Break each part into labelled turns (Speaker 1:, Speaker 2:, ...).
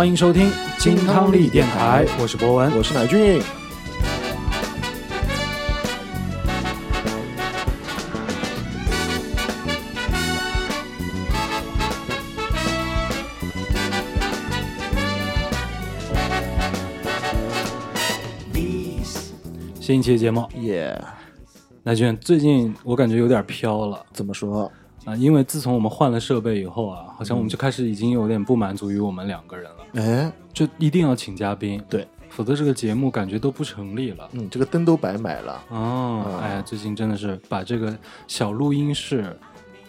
Speaker 1: 欢迎收听金康利电台，我是博文。
Speaker 2: 我是乃俊。
Speaker 1: 新一期节目，
Speaker 2: 耶、
Speaker 1: 乃俊，最近我感觉有点飘了
Speaker 2: 怎么说？
Speaker 1: 啊，因为自从我们换了设备以后啊，好像我们就开始已经有点不满足于我们两个人了，
Speaker 2: 哎，
Speaker 1: 就一定要请嘉宾，
Speaker 2: 对，
Speaker 1: 否则这个节目感觉都不成立了。
Speaker 2: 嗯，这个灯都白买了。
Speaker 1: 哦，
Speaker 2: 嗯。
Speaker 1: 哎呀，最近真的是把这个小录音室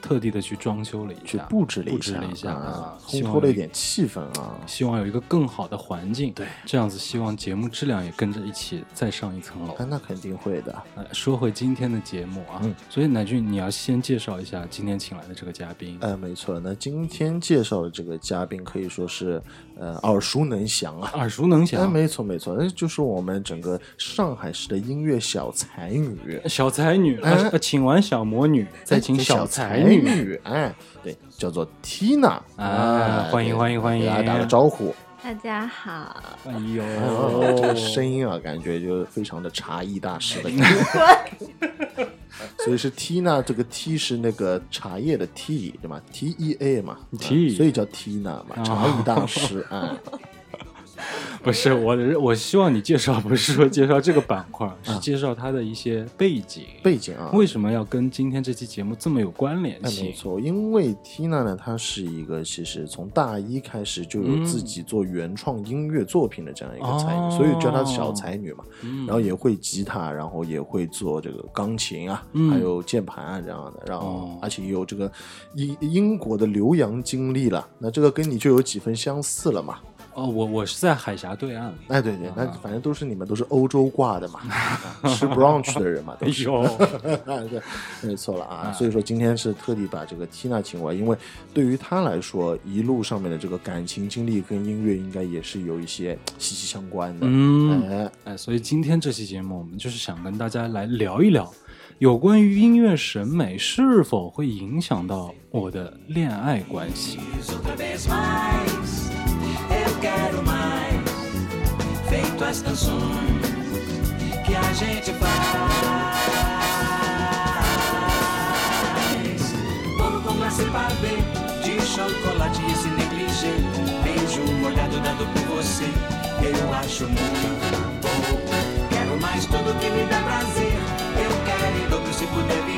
Speaker 1: 特地的去装修了一
Speaker 2: 去
Speaker 1: 下，
Speaker 2: 布置了一下，
Speaker 1: 布置了一下
Speaker 2: 啊
Speaker 1: 啊，
Speaker 2: 烘托了一点气氛啊。
Speaker 1: 希望有一个更好的环境，
Speaker 2: 对，
Speaker 1: 这样子希望节目质量也跟着一起再上一层楼。
Speaker 2: 啊，那肯定会的。
Speaker 1: 呃，说回今天的节目啊，
Speaker 2: 嗯
Speaker 1: 所以乃俊，你要先介绍一下今天请来的这个嘉宾。
Speaker 2: 呃，没错。那今天介绍的这个嘉宾可以说是呃耳熟能详啊。
Speaker 1: 耳熟能
Speaker 2: 哎，
Speaker 1: 详，
Speaker 2: 没错没错，那就是我们整个上海市的音乐小才女，
Speaker 1: 小才女，
Speaker 2: 哎
Speaker 1: 呃请完小魔女，再请
Speaker 2: 哎
Speaker 1: 小
Speaker 2: 才
Speaker 1: 才女。
Speaker 2: 女，哎，对，叫做 Tina，
Speaker 1: 啊欢迎欢迎欢迎
Speaker 2: 给大家打个招呼。
Speaker 3: 大家好，
Speaker 1: 哎呦，
Speaker 2: 哦，这个声音啊，感觉就非常的茶艺大师的感觉。所以是 Tina，这个 T 是那个茶叶的 T，对吗？T E A 嘛
Speaker 1: T
Speaker 2: 啊所以叫 Tina 嘛，茶艺大师啊。
Speaker 1: 不是我的，我希望你介绍不是说介绍这个板块，是介绍他的一些背景。
Speaker 2: 背景啊，
Speaker 1: 为什么要跟今天这期节目这么有关联
Speaker 2: 哎，
Speaker 1: 性
Speaker 2: 没？错，因为 Tina 呢，她是一个其实从大一开始就有自己做原创音乐作品的这样一个才女，
Speaker 1: 哦
Speaker 2: 所以叫她小才女嘛。
Speaker 1: 嗯
Speaker 2: 然后也会吉他，然后也会做这个钢琴啊，
Speaker 1: 嗯
Speaker 2: 还有键盘啊这样的，然后、
Speaker 1: 哦
Speaker 2: 而且也有这个英英国的留洋经历了，那这个跟你就有几分相似了嘛。
Speaker 1: 哦，我我是在海峡对岸。
Speaker 2: 哎，对对，那
Speaker 1: 啊
Speaker 2: 反正都是你们都是欧洲挂的嘛，啊吃 brunch 的人嘛，都是。
Speaker 1: 哎呦，
Speaker 2: 啊，对，没错了啊。所以说今天是特地把这个 Tina 请过来，因为对于她来说，一路上面的这个感情经历跟音乐应该也是有一些息息相关的。
Speaker 1: 嗯，
Speaker 2: 哎，
Speaker 1: 哎，所以今天这期节目，我们就是想跟大家来聊一聊，有关于音乐审美是否会影响到我的恋爱关系。
Speaker 4: Quero mais. Feito as canções que a gente faz. Bolo com glacê pavê de chocolate e esse negligê. Beijo molhado dado por você. Eu acho muito bom. Quero mais tudo que me dá prazer. Eu quero em dobro se puder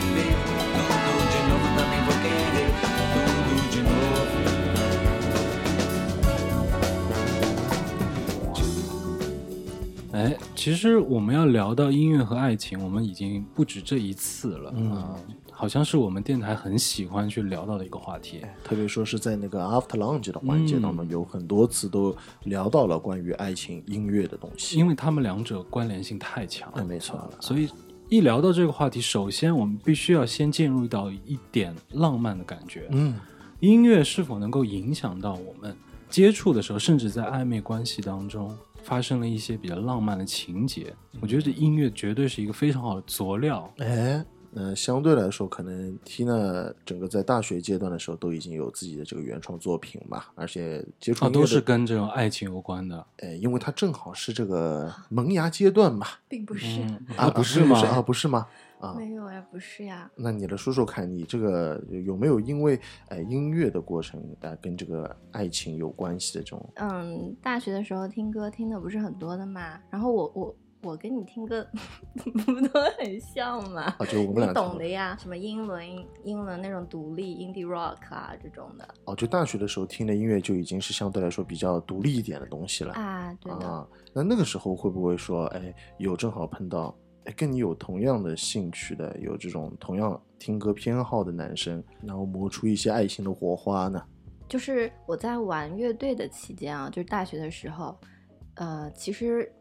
Speaker 1: 哎，其实我们要聊到音乐和爱情，我们已经不止这一次了，嗯、好像是我们电台很喜欢去聊到的一个话题。
Speaker 2: 特别说是在那个 After Lunch 的环节当中，有很多次都聊到了关于爱情音乐的东西。
Speaker 1: 因为他们两者关联性太强了，
Speaker 2: 哎，没错了，
Speaker 1: 所以一聊到这个话题，首先我们必须要先进入到一点浪漫的感觉。
Speaker 2: 嗯，
Speaker 1: 音乐是否能够影响到我们接触的时候，甚至在暧昧关系当中发生了一些比较浪漫的情节？我觉得这音乐绝对是一个非常好的佐料。
Speaker 2: 哎，呃相对来说，可能 Tina 整个在大学阶段的时候都已经有自己的这个原创作品吧，而且接触
Speaker 1: 都是跟这种爱情有关的。
Speaker 2: 哎，因为它正好是这个萌芽阶段嘛。
Speaker 3: 并不是，
Speaker 2: 啊，
Speaker 1: 不是吗？
Speaker 2: 啊，不是吗？啊，
Speaker 3: 没有呀，不是呀，
Speaker 2: 那你来说说看，你这个有没有因为哎音乐的过程啊、呃跟这个爱情有关系的这种？
Speaker 3: 嗯，大学的时候听歌听的不是很多的嘛，然后我我我跟你听歌 不都很像吗？
Speaker 2: 啊，就我们俩
Speaker 3: 你懂的呀，什么英伦英伦那种独立 indie rock 啊这种的
Speaker 2: 哦，就大学的时候听的音乐就已经是相对来说比较独立一点的东西了
Speaker 3: 啊，对的，
Speaker 2: 啊。那那个时候会不会说，哎，有正好碰到，哎，跟你有同样的兴趣的，有这种同样听歌偏好的男生，然后磨出一些爱情的火花呢？
Speaker 3: 就是我在玩乐队的期间啊，就是大学的时候，呃，其实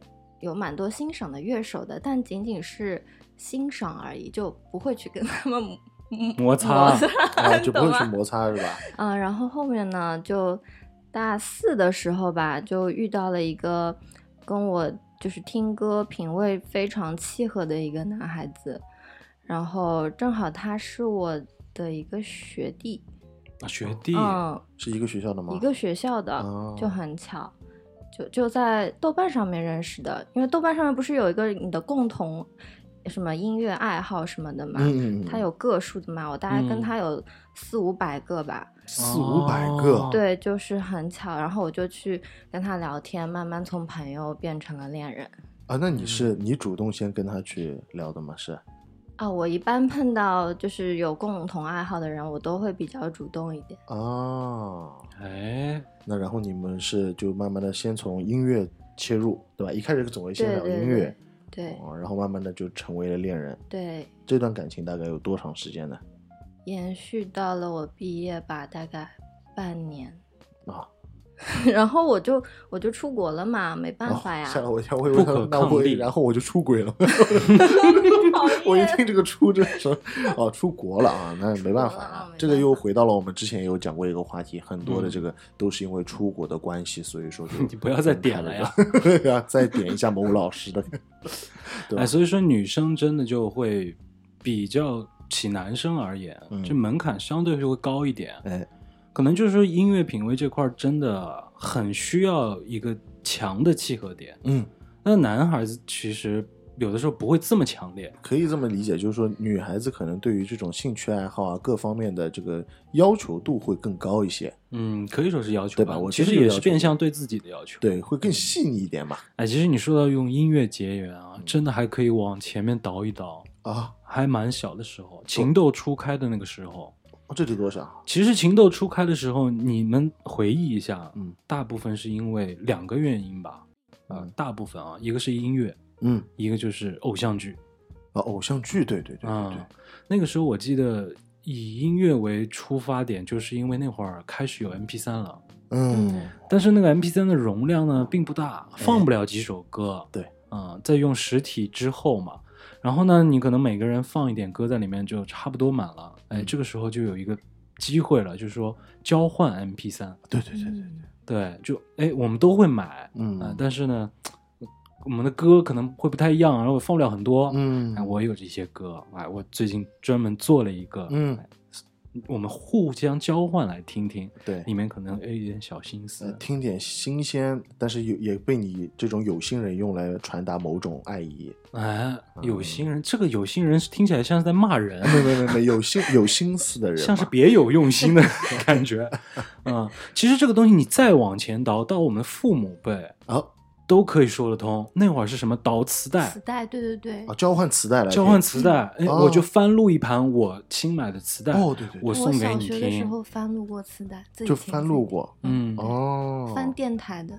Speaker 3: 有蛮多欣赏的乐手的，但仅仅是欣赏而已，就不会去跟他们
Speaker 1: 摩擦
Speaker 3: 摩擦
Speaker 2: 啊，就不会去摩擦是吧？
Speaker 3: 嗯，然后后面呢，就大四的时候吧，就遇到了一个跟我就是听歌品味非常契合的一个男孩子，然后正好他是我的一个学弟，
Speaker 1: 啊学弟，
Speaker 3: 嗯，
Speaker 2: 是一个学校的吗？
Speaker 3: 一个学校的，
Speaker 2: 哦
Speaker 3: 就很巧。就就在豆瓣上面认识的，因为豆瓣上面不是有一个你的共同什么音乐爱好什么的嘛，
Speaker 2: 嗯嗯嗯，
Speaker 3: 它有个数的嘛，我大概跟
Speaker 1: 嗯
Speaker 3: 他有四五百个吧，
Speaker 2: 四五百个，
Speaker 1: 哦
Speaker 3: 对，就是很巧，然后我就去跟他聊天，慢慢从朋友变成了恋人。
Speaker 2: 啊，那你
Speaker 3: 嗯
Speaker 2: 是你主动先跟他去聊的吗？是
Speaker 3: 啊，我一般碰到就是有共同爱好的人，我都会比较主动一点。
Speaker 2: 哦，
Speaker 1: 哎，
Speaker 2: 那然后你们是就慢慢的先从音乐切入，对吧？一开始总会先聊音乐，
Speaker 3: 对
Speaker 2: 哦，然后慢慢的就成为了恋人。
Speaker 3: 对，
Speaker 2: 这段感情大概有多长时间呢？
Speaker 3: 延续到了我毕业吧，大概半年。
Speaker 2: 啊，
Speaker 3: 然后我就我就出国了嘛，没办
Speaker 2: 哦
Speaker 3: 法呀。
Speaker 2: 吓了我一跳，我以为他那我然后我就出轨了。我一听这个出这说哦出国了啊，那没办法啊这个又回到了我们之前也有讲过一个话题，很多的
Speaker 1: 嗯
Speaker 2: 这个都是因为出国的关系，所以说就
Speaker 1: 你不要再点了呀。
Speaker 2: 对呀，再点一下某老师的，对
Speaker 1: 哎，？所以说女生真的就会比较起男生而言，
Speaker 2: 嗯
Speaker 1: 这门槛相对就会高一点。
Speaker 2: 哎，
Speaker 1: 可能就是说音乐品味这块儿真的很需要一个强的契合点。
Speaker 2: 嗯，
Speaker 1: 那男孩子其实有的时候不会这么强烈。
Speaker 2: 可以这么理解，就是说女孩子可能对于这种兴趣爱好啊各方面的这个要求度会更高一些，
Speaker 1: 嗯，可以说是要求
Speaker 2: 对吧我
Speaker 1: 其实也是变相对自己的要求。
Speaker 2: 对，会更细腻一点嘛。
Speaker 1: 哎，其实你说到用音乐结缘啊，
Speaker 2: 嗯
Speaker 1: 真的还可以往前面倒一倒。
Speaker 2: 啊，
Speaker 1: 还蛮小的时候，情窦初开的那个时候，
Speaker 2: 哦这得多少？
Speaker 1: 其实情窦初开的时候，你们回忆一下，
Speaker 2: 嗯，
Speaker 1: 大部分是因为两个原因吧，啊、
Speaker 2: 嗯
Speaker 1: 大部分啊，一个是音乐，
Speaker 2: 嗯，
Speaker 1: 一个就是偶像剧，
Speaker 2: 啊，偶像剧，对对对对
Speaker 1: 啊、
Speaker 2: 对，
Speaker 1: 那个时候我记得以音乐为出发点，就是因为那会儿开始有 MP 三了，
Speaker 2: 嗯，
Speaker 1: 但是那个 MP 三的容量呢并不大，放不了几首歌，
Speaker 2: 对，
Speaker 1: 啊、在用实体之后嘛，然后呢，你可能每个人放一点歌在里面就差不多满了，哎，
Speaker 2: 嗯。
Speaker 1: 这个时候就有一个机会了，就是说交换 MP 三。
Speaker 2: 对对对对对，
Speaker 1: 对，就哎我们都会买，
Speaker 2: 嗯。
Speaker 1: 啊但是呢，我们的歌可能会不太一样，然后放不了很多，
Speaker 2: 嗯。
Speaker 1: 哎，我有这些歌，哎，我最近专门做了一个，
Speaker 2: 嗯。
Speaker 1: 哎，我们互相交换来听听，
Speaker 2: 对。
Speaker 1: 里面可能哎有一点小心思，
Speaker 2: 呃，听点新鲜，但是有也被你这种有心人用来传达某种爱意。
Speaker 1: 哎，有
Speaker 2: 嗯
Speaker 1: 心人，这个有心人是听起来像是在骂人，
Speaker 2: 没没没没，有心有心思的人，
Speaker 1: 像是别有用心的感觉。嗯，其实这个东西你再往前倒，到我们父母辈
Speaker 2: 啊
Speaker 1: 都可以说得通。那会儿是什么？倒磁带。
Speaker 3: 磁，带，对对对。
Speaker 2: 啊，，交换磁带来
Speaker 1: 交换磁带，哎，
Speaker 2: 哦。
Speaker 1: 我就翻录一盘我新买的磁带，
Speaker 2: 哦，对对对，
Speaker 1: 我送给你
Speaker 3: 小学的时。候翻录过磁带，自己
Speaker 2: 就翻录，过。
Speaker 1: 嗯，
Speaker 2: 哦，
Speaker 3: 翻电台的，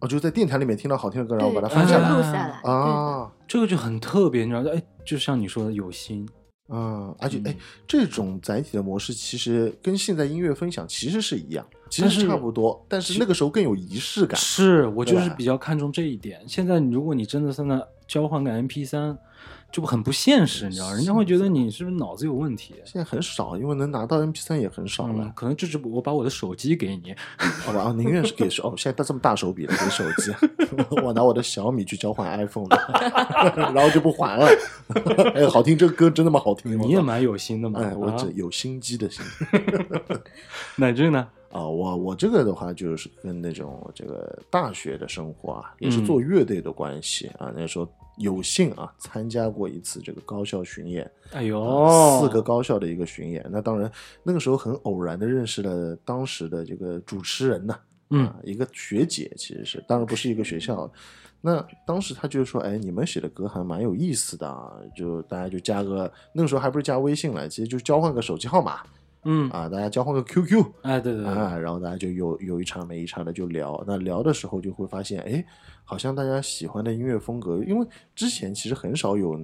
Speaker 2: 哦，就在电台里面听到好听的歌，然后，把它翻
Speaker 3: 录下来，对。
Speaker 2: 啊，
Speaker 1: 这个就很特别，你知道？哎，就像你说的有心，
Speaker 2: 嗯，而且
Speaker 1: 嗯
Speaker 2: 哎，这种载体的模式其实跟现在音乐分享其实是一样，其实
Speaker 1: 是
Speaker 2: 差不多，但是那个时候更有仪式感。
Speaker 1: 是我就是比较看重这一点。现在如果你真的在那交换个 MP 3就很不现实，你知道？人家会觉得你是不是脑子有问题？
Speaker 2: 现在很少，因为能拿到 MP 三也很少
Speaker 1: 嗯，
Speaker 2: 了，
Speaker 1: 可能就是我把我的手机给你，
Speaker 2: 好吧？啊，宁愿是给手，哦，现在这么大手笔了，给手机，我拿我的小米去交换 iPhone 的，然后就不还了。哎，好听，这个歌真的吗好听的。
Speaker 1: 你也蛮有心的嘛。
Speaker 2: 哎，我
Speaker 1: 啊
Speaker 2: 这有心机的心。
Speaker 1: 乃俊呢？
Speaker 2: 啊，我我这个的话就是跟那种这个大学的生活啊，也是
Speaker 1: 嗯
Speaker 2: 做乐队的关系啊。那时候有幸啊参加过一次这个高校巡演，
Speaker 1: 哎呦，
Speaker 2: 啊四个高校的一个巡演。那当然那个时候很偶然的认识了当时的这个主持人呢、
Speaker 1: 嗯
Speaker 2: 啊，一个学姐其实是，当然不是一个学校。那当时他就说：“哎，你们写的歌还蛮有意思的啊，就大家就加个那个时候还不是加微信了，其实就交换个手机号码
Speaker 1: 嗯，
Speaker 2: 啊，大家交换个 QQ，
Speaker 1: 哎，对对对，
Speaker 2: 啊，然后大家就有有一场没一场的就聊。那聊的时候就会发现，哎，好像大家喜欢的音乐风格，因为之前其实很少有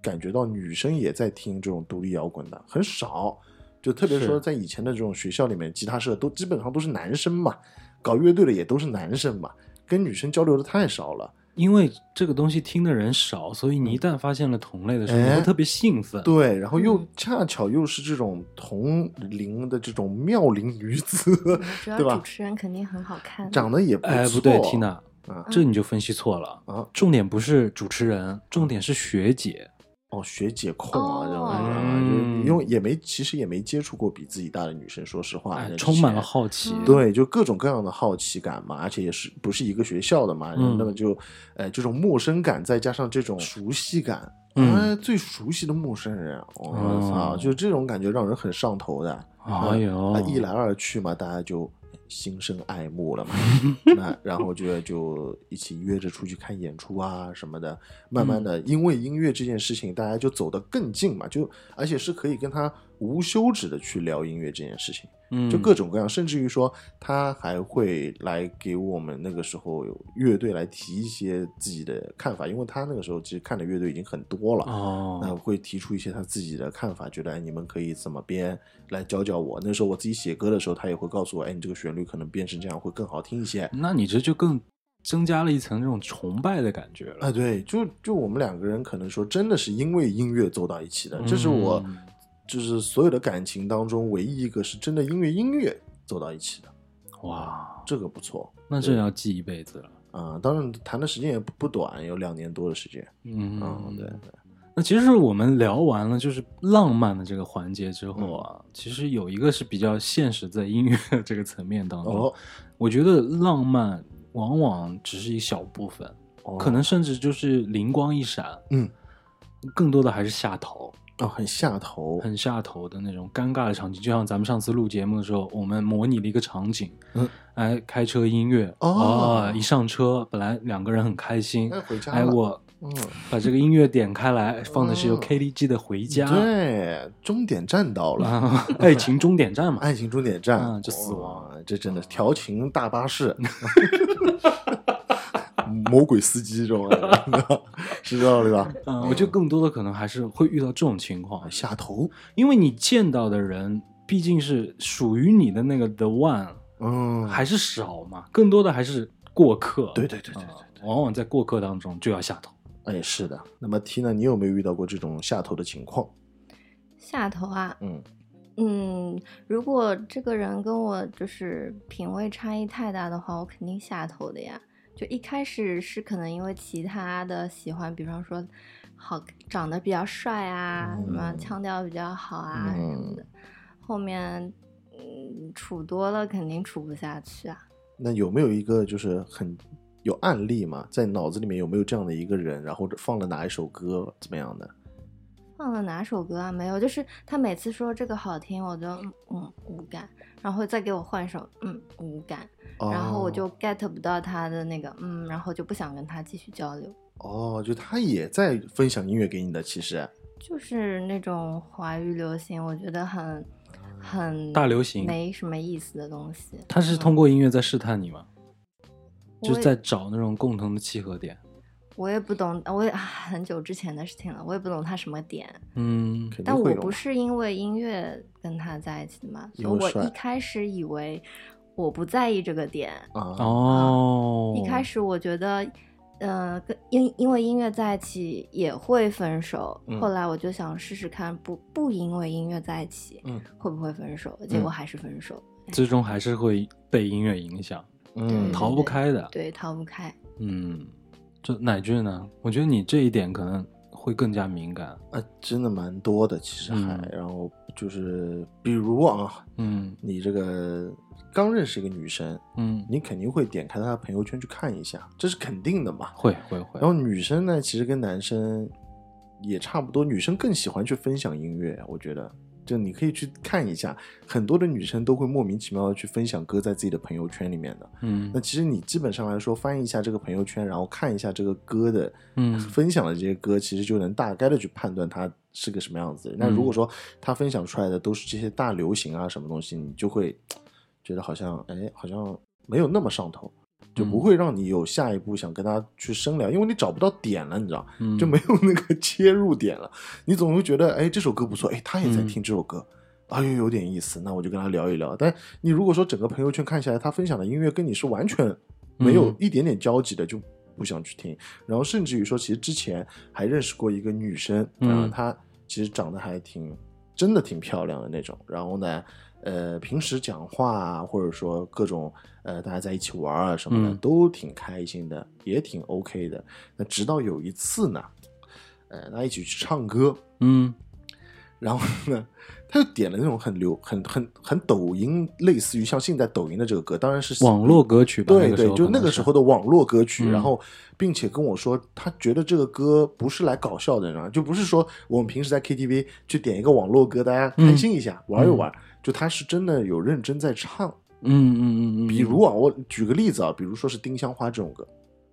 Speaker 2: 感觉到女生也在听这种独立摇滚的，很少。就特别
Speaker 1: 是
Speaker 2: 说在以前的这种学校里面，吉他社都基本上都是男生嘛，搞乐队的也都是男生嘛，跟女生交流的太少了。
Speaker 1: 因为这个东西听的人少，所以你一旦发现了同类的时候，你
Speaker 2: 哎
Speaker 1: 会特别兴奋。
Speaker 2: 对，然后又
Speaker 3: 嗯
Speaker 2: 恰巧又是这种同龄的这种妙龄女子，对吧
Speaker 3: 主持人肯定很好看，
Speaker 2: 长得也不错。
Speaker 1: 哎，不对，Tina，
Speaker 2: 啊
Speaker 1: 这你就分析错了。
Speaker 2: 啊，
Speaker 1: 重点不是主持人，重点是学姐。
Speaker 2: 哦学姐控啊这种
Speaker 3: 哦
Speaker 2: 啊，因为也没其实也没接触过比自己大的女生，说实话，
Speaker 1: 充满了好奇。
Speaker 3: 嗯
Speaker 2: 对，就各种各样的好奇感嘛，而且也是不是一个学校的嘛，
Speaker 1: 嗯
Speaker 2: 那么就，呃，这种陌生感再加上这种熟悉感，
Speaker 1: 嗯
Speaker 2: 哎，最熟悉的陌生人，我操，
Speaker 1: 哦
Speaker 2: 就这种感觉让人很上头的。
Speaker 1: 哎呦
Speaker 2: 啊，一来二去嘛，大家就心生爱慕了嘛。那然后就就一起约着出去看演出啊什么的，慢慢的，因为音乐这件事情，大家就走得更近嘛，就而且是可以跟他无休止的去聊音乐这件事情。
Speaker 1: 嗯，
Speaker 2: 就各种各样，甚至于说他还会来给我们那个时候乐队来提一些自己的看法，因为他那个时候其实看的乐队已经很多了。那
Speaker 1: 哦，
Speaker 2: 会提出一些他自己的看法，觉得哎，你们可以怎么编来教教我。那时候我自己写歌的时候，他也会告诉我，哎，你这个旋律可能编成这样会更好听一些。
Speaker 1: 那你这就更增加了一层这种崇拜的感觉了。
Speaker 2: 啊，对，就就我们两个人可能说真的是因为音乐走到一起的，这是我
Speaker 1: 嗯
Speaker 2: 就是所有的感情当中唯一一个是真的因为音乐走到一起的，
Speaker 1: 哇，
Speaker 2: 这个不错。
Speaker 1: 那这要记一辈子了。
Speaker 2: 啊、当然谈的时间也不不短，有两年多的时间。
Speaker 1: 嗯
Speaker 2: 嗯，对对，
Speaker 1: 那其实我们聊完了就是浪漫的这个环节之后啊，其实有一个是比较现实，在音乐这个层面当中，
Speaker 2: 哦，
Speaker 1: 我觉得浪漫往往只是一小部分，
Speaker 2: 哦
Speaker 1: 可能甚至就是灵光一闪，
Speaker 2: 嗯，
Speaker 1: 更多的还是下头，
Speaker 2: 哦很下头，
Speaker 1: 很下头的那种尴尬的场景。就像咱们上次录节目的时候，我们模拟了一个场景，
Speaker 2: 嗯，
Speaker 1: 哎，开车音乐，
Speaker 2: 哦
Speaker 1: 一上车，本来两个人很开心
Speaker 2: 哎，回家
Speaker 1: 哎，我
Speaker 2: 嗯，
Speaker 1: 把这个音乐点开来，放的是由
Speaker 2: 嗯
Speaker 1: KDG 的《回家》。
Speaker 2: 对，终点站到了。
Speaker 1: 啊，爱情终点站嘛，
Speaker 2: 爱情终点站，
Speaker 1: 啊这死亡，
Speaker 2: 这真的调情大巴士 魔鬼司机这种，是这道理吧？
Speaker 1: 嗯，我觉得更多的可能还是会遇到这种情况，
Speaker 2: 下头，
Speaker 1: 因为你见到的人毕竟是属于你的那个 the one
Speaker 2: 嗯，
Speaker 1: 还是少嘛，更多的还是过客。
Speaker 2: 对对对对
Speaker 1: 对
Speaker 2: 对
Speaker 1: 往往在过客当中就要下头。
Speaker 2: 哎，是的。那么 T 呢，你有没有遇到过这种下头的情况？
Speaker 3: 下头啊，
Speaker 2: 嗯，
Speaker 3: 嗯，如果这个人跟我就是品味差异太大的话，我肯定下头的呀。就一开始是可能因为其他的喜欢，比方说好长得比较帅啊，什么
Speaker 2: 嗯
Speaker 3: 腔调比较好啊什么的。后面嗯处多了肯定处不下去啊。
Speaker 2: 那有没有一个就是很有案例嘛？在脑子里面有没有这样的一个人，然后放了哪一首歌，怎么样的？
Speaker 3: 放了哪首歌啊？没有，就是他每次说这个好听，我就嗯嗯无感，然后再给我换首嗯无感，然后我就
Speaker 2: 哦
Speaker 3: get 不到他的那个嗯，然后就不想跟他继续交流，
Speaker 2: 哦，就他也在分享音乐给你的，其实
Speaker 3: 就是那种华语流行，我觉得很很
Speaker 1: 大流行
Speaker 3: 没什么意思的东西。
Speaker 1: 他是通过音乐在试探你吗？就是在找那种共同的契合点。
Speaker 3: 我也不懂，我也、啊、很久之前的事情了，我也不懂他什么点。
Speaker 1: 嗯，
Speaker 3: 但我。不是因为音乐跟他在一起的嘛，所以我一开始以为我不在意这个点，
Speaker 2: 啊，
Speaker 1: 哦，
Speaker 3: 一开始我觉得，呃，跟因因为音乐在一起也会分手。
Speaker 2: 嗯
Speaker 3: 后来我就想试试看，不不因为音乐在一起，
Speaker 2: 嗯
Speaker 3: 会不会分手？结果还是分手。
Speaker 1: 最终还是会被音乐影响，
Speaker 2: 嗯，
Speaker 1: 逃不开的。
Speaker 3: 对，逃不开。
Speaker 1: 嗯，这乃俊呢？我觉得你这一点可能会更加敏感。
Speaker 2: 啊，真的蛮多的，其实还，
Speaker 1: 嗯
Speaker 2: 然后就是比如啊，
Speaker 1: 嗯
Speaker 2: 你这个刚认识一个女生，
Speaker 1: 嗯，
Speaker 2: 你肯定会点开她的朋友圈去看一下，这是肯定的嘛。
Speaker 1: 会会会
Speaker 2: 然。后女生呢，其实跟男生也差不多，女生更喜欢去分享音乐，我觉得。就你可以去看一下，很多的女生都会莫名其妙的去分享歌在自己的朋友圈里面的。
Speaker 1: 嗯
Speaker 2: 那其实你基本上来说，翻译一下这个朋友圈，然后看一下这个歌的，
Speaker 1: 嗯
Speaker 2: 分享的这些歌，其实就能大概的去判断它是个什么样子。那如果说他分享出来的都是这些大流行啊什么东西，你就会觉得好像哎，好像没有那么上头，就不会让你有下一步想跟他去深聊，因为你找不到点了，你知道，
Speaker 1: 嗯
Speaker 2: 就没有那个 切入点了。你总会觉得哎，这首歌不错，哎，他也在
Speaker 1: 嗯
Speaker 2: 听这首歌。哎呦，有点意思，那我就跟他聊一聊。但你如果说整个朋友圈看下来，他分享的音乐跟你是完全没有
Speaker 1: 嗯
Speaker 2: 一点点交集的，就不想去听。然后甚至于说，其实之前还认识过一个女生，
Speaker 1: 嗯
Speaker 2: 然后她其实长得还挺，真的挺漂亮的那种。然后呢，呃，平时讲话啊，或者说各种呃大家在一起玩啊什么的，
Speaker 1: 嗯
Speaker 2: 都挺开心的，也挺 OK 的。那直到有一次呢，呃，大家一起去唱歌，
Speaker 1: 嗯
Speaker 2: 然后呢，他就点了那种很流、很很很抖音，类似于像现在抖音的这个歌，当然是
Speaker 1: 网络歌曲吧，
Speaker 2: 对对，就那个时候的网络歌曲，
Speaker 1: 嗯。
Speaker 2: 然后并且跟我说，他觉得这个歌不是来搞笑的，啊，就不是说我们平时在 KTV 去点一个网络歌，大家开心一下、玩一玩，就他是真的有认真在唱。
Speaker 1: 嗯嗯嗯嗯，
Speaker 2: 比如啊，我举个例子啊，比如说是《丁香花》这种歌，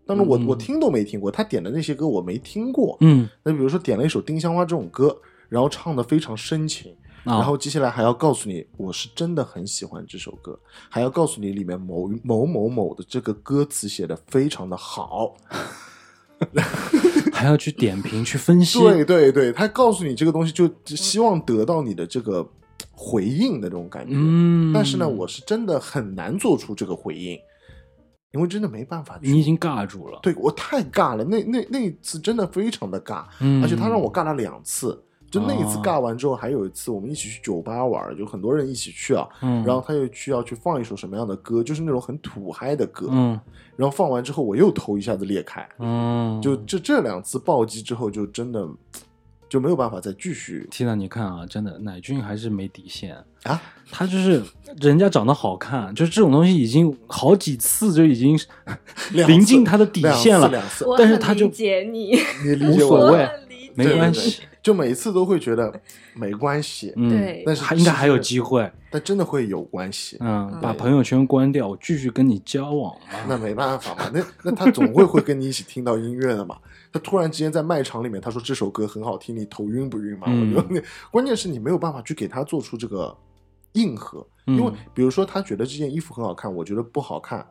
Speaker 2: 当然我、
Speaker 1: 嗯
Speaker 2: 我听都没听过，他点的那些歌我没听过。
Speaker 1: 嗯，
Speaker 2: 那比如说点了一首《丁香花》这种歌，然后唱的非常深情，
Speaker 1: 然
Speaker 2: 然后接下来还要告诉你，我是真的很喜欢这首歌，还要告诉你里面某某某某的这个歌词写的非常的好。
Speaker 1: 还要去点评去分析，
Speaker 2: 对对对，他告诉你这个东西，就希望得到你的这个回应的这种感觉。
Speaker 1: 嗯，
Speaker 2: 但是呢，我是真的很难做出这个回应，因为真的没办法。
Speaker 1: 你已经尬住了，
Speaker 2: 对我太尬了，那那那一次真的非常的尬，
Speaker 1: 嗯，
Speaker 2: 而且他让我尬了两次。就那一次
Speaker 1: 哦。
Speaker 2: 尬完之后，还有一次我们一起去酒吧玩，就很多人一起去啊。
Speaker 1: 嗯，
Speaker 2: 然后他又去要去放一首什么样的歌，就是那种很土嗨的歌。
Speaker 1: 嗯。
Speaker 2: 然后放完之后，我又头一下子裂开，
Speaker 1: 嗯，
Speaker 2: 就这这两次暴击之后，就真的就没有办法再继续。
Speaker 1: Tina，你看啊，真的乃俊还是没底线，
Speaker 2: 啊。
Speaker 1: 他就是人家长得好看，就是这种东西已经好几次就已经临近他的底线了，但是他就
Speaker 3: 理解你，
Speaker 2: 你理
Speaker 1: 无
Speaker 2: 解我
Speaker 1: 所谓没关系，
Speaker 2: 就每次都会觉得 没关系，
Speaker 1: 嗯，
Speaker 3: 对
Speaker 2: 但是
Speaker 1: 还应该还有机会，
Speaker 2: 但真的会有关系。
Speaker 1: 嗯，把朋友圈关掉，我继续跟你交往嘛，
Speaker 2: 那没办法嘛，那那他总会会跟你一起听到音乐的嘛。他突然之间在卖场里面，他说这首歌很好听，你头晕不晕嘛？
Speaker 1: 嗯
Speaker 2: 我觉得那关键是你没有办法去给他做出这个应和，
Speaker 1: 嗯
Speaker 2: 因为比如说他觉得这件衣服很好看，我觉得不好看。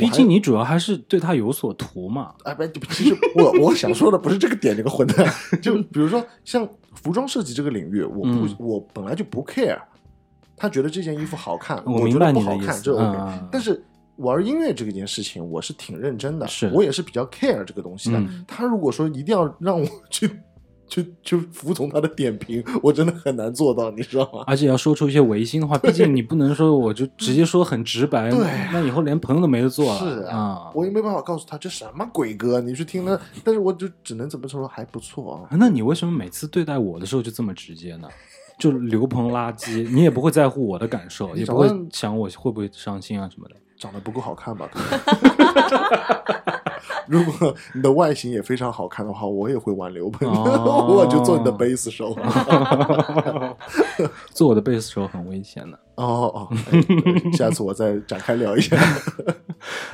Speaker 1: 毕竟你主要还是对他有所图嘛，
Speaker 2: 哎不，其实我我想说的不是这个点，这个混蛋。就比如说像服装设计这个领域，我不、
Speaker 1: 嗯
Speaker 2: 我本来就不 care，他觉得这件衣服好看，
Speaker 1: 我
Speaker 2: 我觉
Speaker 1: 明白你的
Speaker 2: 得不好看，
Speaker 1: 意思
Speaker 2: 这 OK、
Speaker 1: 嗯
Speaker 2: 但是玩音乐这件事情，我是挺认真的，
Speaker 1: 是
Speaker 2: 我也是比较 care 这个东西的。
Speaker 1: 嗯
Speaker 2: 他如果说一定要让我去去去服从他的点评，我真的很难做到，你知道吗？
Speaker 1: 而且要说出一些违心的话，毕竟你不能说我就直接说很直白，
Speaker 2: 对
Speaker 1: 那以后连朋友都没得做了，
Speaker 2: 是
Speaker 1: 啊。
Speaker 2: 我也没办法告诉他这什么鬼歌，你去听了，但是我就只能怎么说还不错啊。
Speaker 1: 那你为什么每次对待我的时候就这么直接呢？就刘鹏垃圾，你也不会在乎我的感受，也不会想我会不会伤心啊什么的。
Speaker 2: 长得不够好看吧？如果你的外形也非常好看的话，我也会挽留吧，
Speaker 1: 哦
Speaker 2: 我就做你的贝斯手。
Speaker 1: 做我的贝斯手很危险的。
Speaker 2: 哦哦，哎下次我再展开聊一下。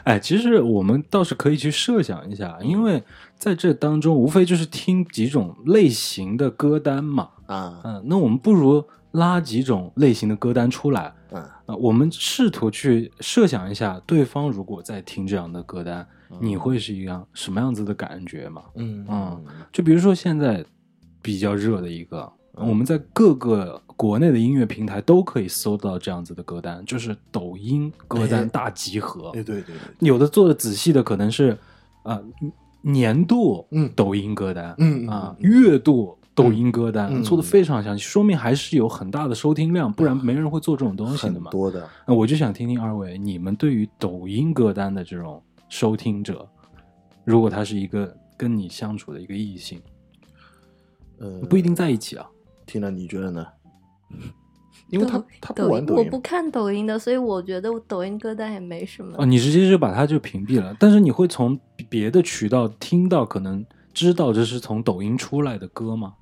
Speaker 1: 哎，其实我们倒是可以去设想一下，因为在这当中无非就是听几种类型的歌单嘛。
Speaker 2: 啊，
Speaker 1: 嗯，那我们不如拉几种类型的歌单出来，
Speaker 2: 嗯
Speaker 1: 啊，我们试图去设想一下，对方如果在听这样的歌单，你会是一样什么样子的感觉嘛？
Speaker 2: 嗯
Speaker 1: 嗯就比如说现在比较热的一个，
Speaker 2: 嗯
Speaker 1: 我们在各个国内的音乐平台都可以搜到这样子的歌单，就是抖音歌
Speaker 2: 哎
Speaker 1: 单大集合。
Speaker 2: 哎，对对对，
Speaker 1: 有的做的仔细的可能是啊、年度
Speaker 2: 嗯
Speaker 1: 抖音歌单，
Speaker 2: 嗯
Speaker 1: 啊
Speaker 2: 嗯
Speaker 1: 月度抖音歌单、
Speaker 2: 嗯
Speaker 1: 做的非常详细，说明还是有很大的收听量，不然没人会做这种东西的嘛。
Speaker 2: 多的。
Speaker 1: 那我就想听听二位，你们对于抖音歌单的这种收听者，如果他是一个跟你相处的一个异性，
Speaker 2: 呃，
Speaker 1: 不一定在一起啊。
Speaker 2: Tina，你觉得呢？因为他他不
Speaker 3: 抖
Speaker 2: 玩抖音
Speaker 3: 我不，看抖音的，所以我觉得我抖音歌单也没什么。
Speaker 1: 啊，你直接就把它就屏蔽了，但是你会从别的渠道听到，可能知道这是从抖音出来的歌吗？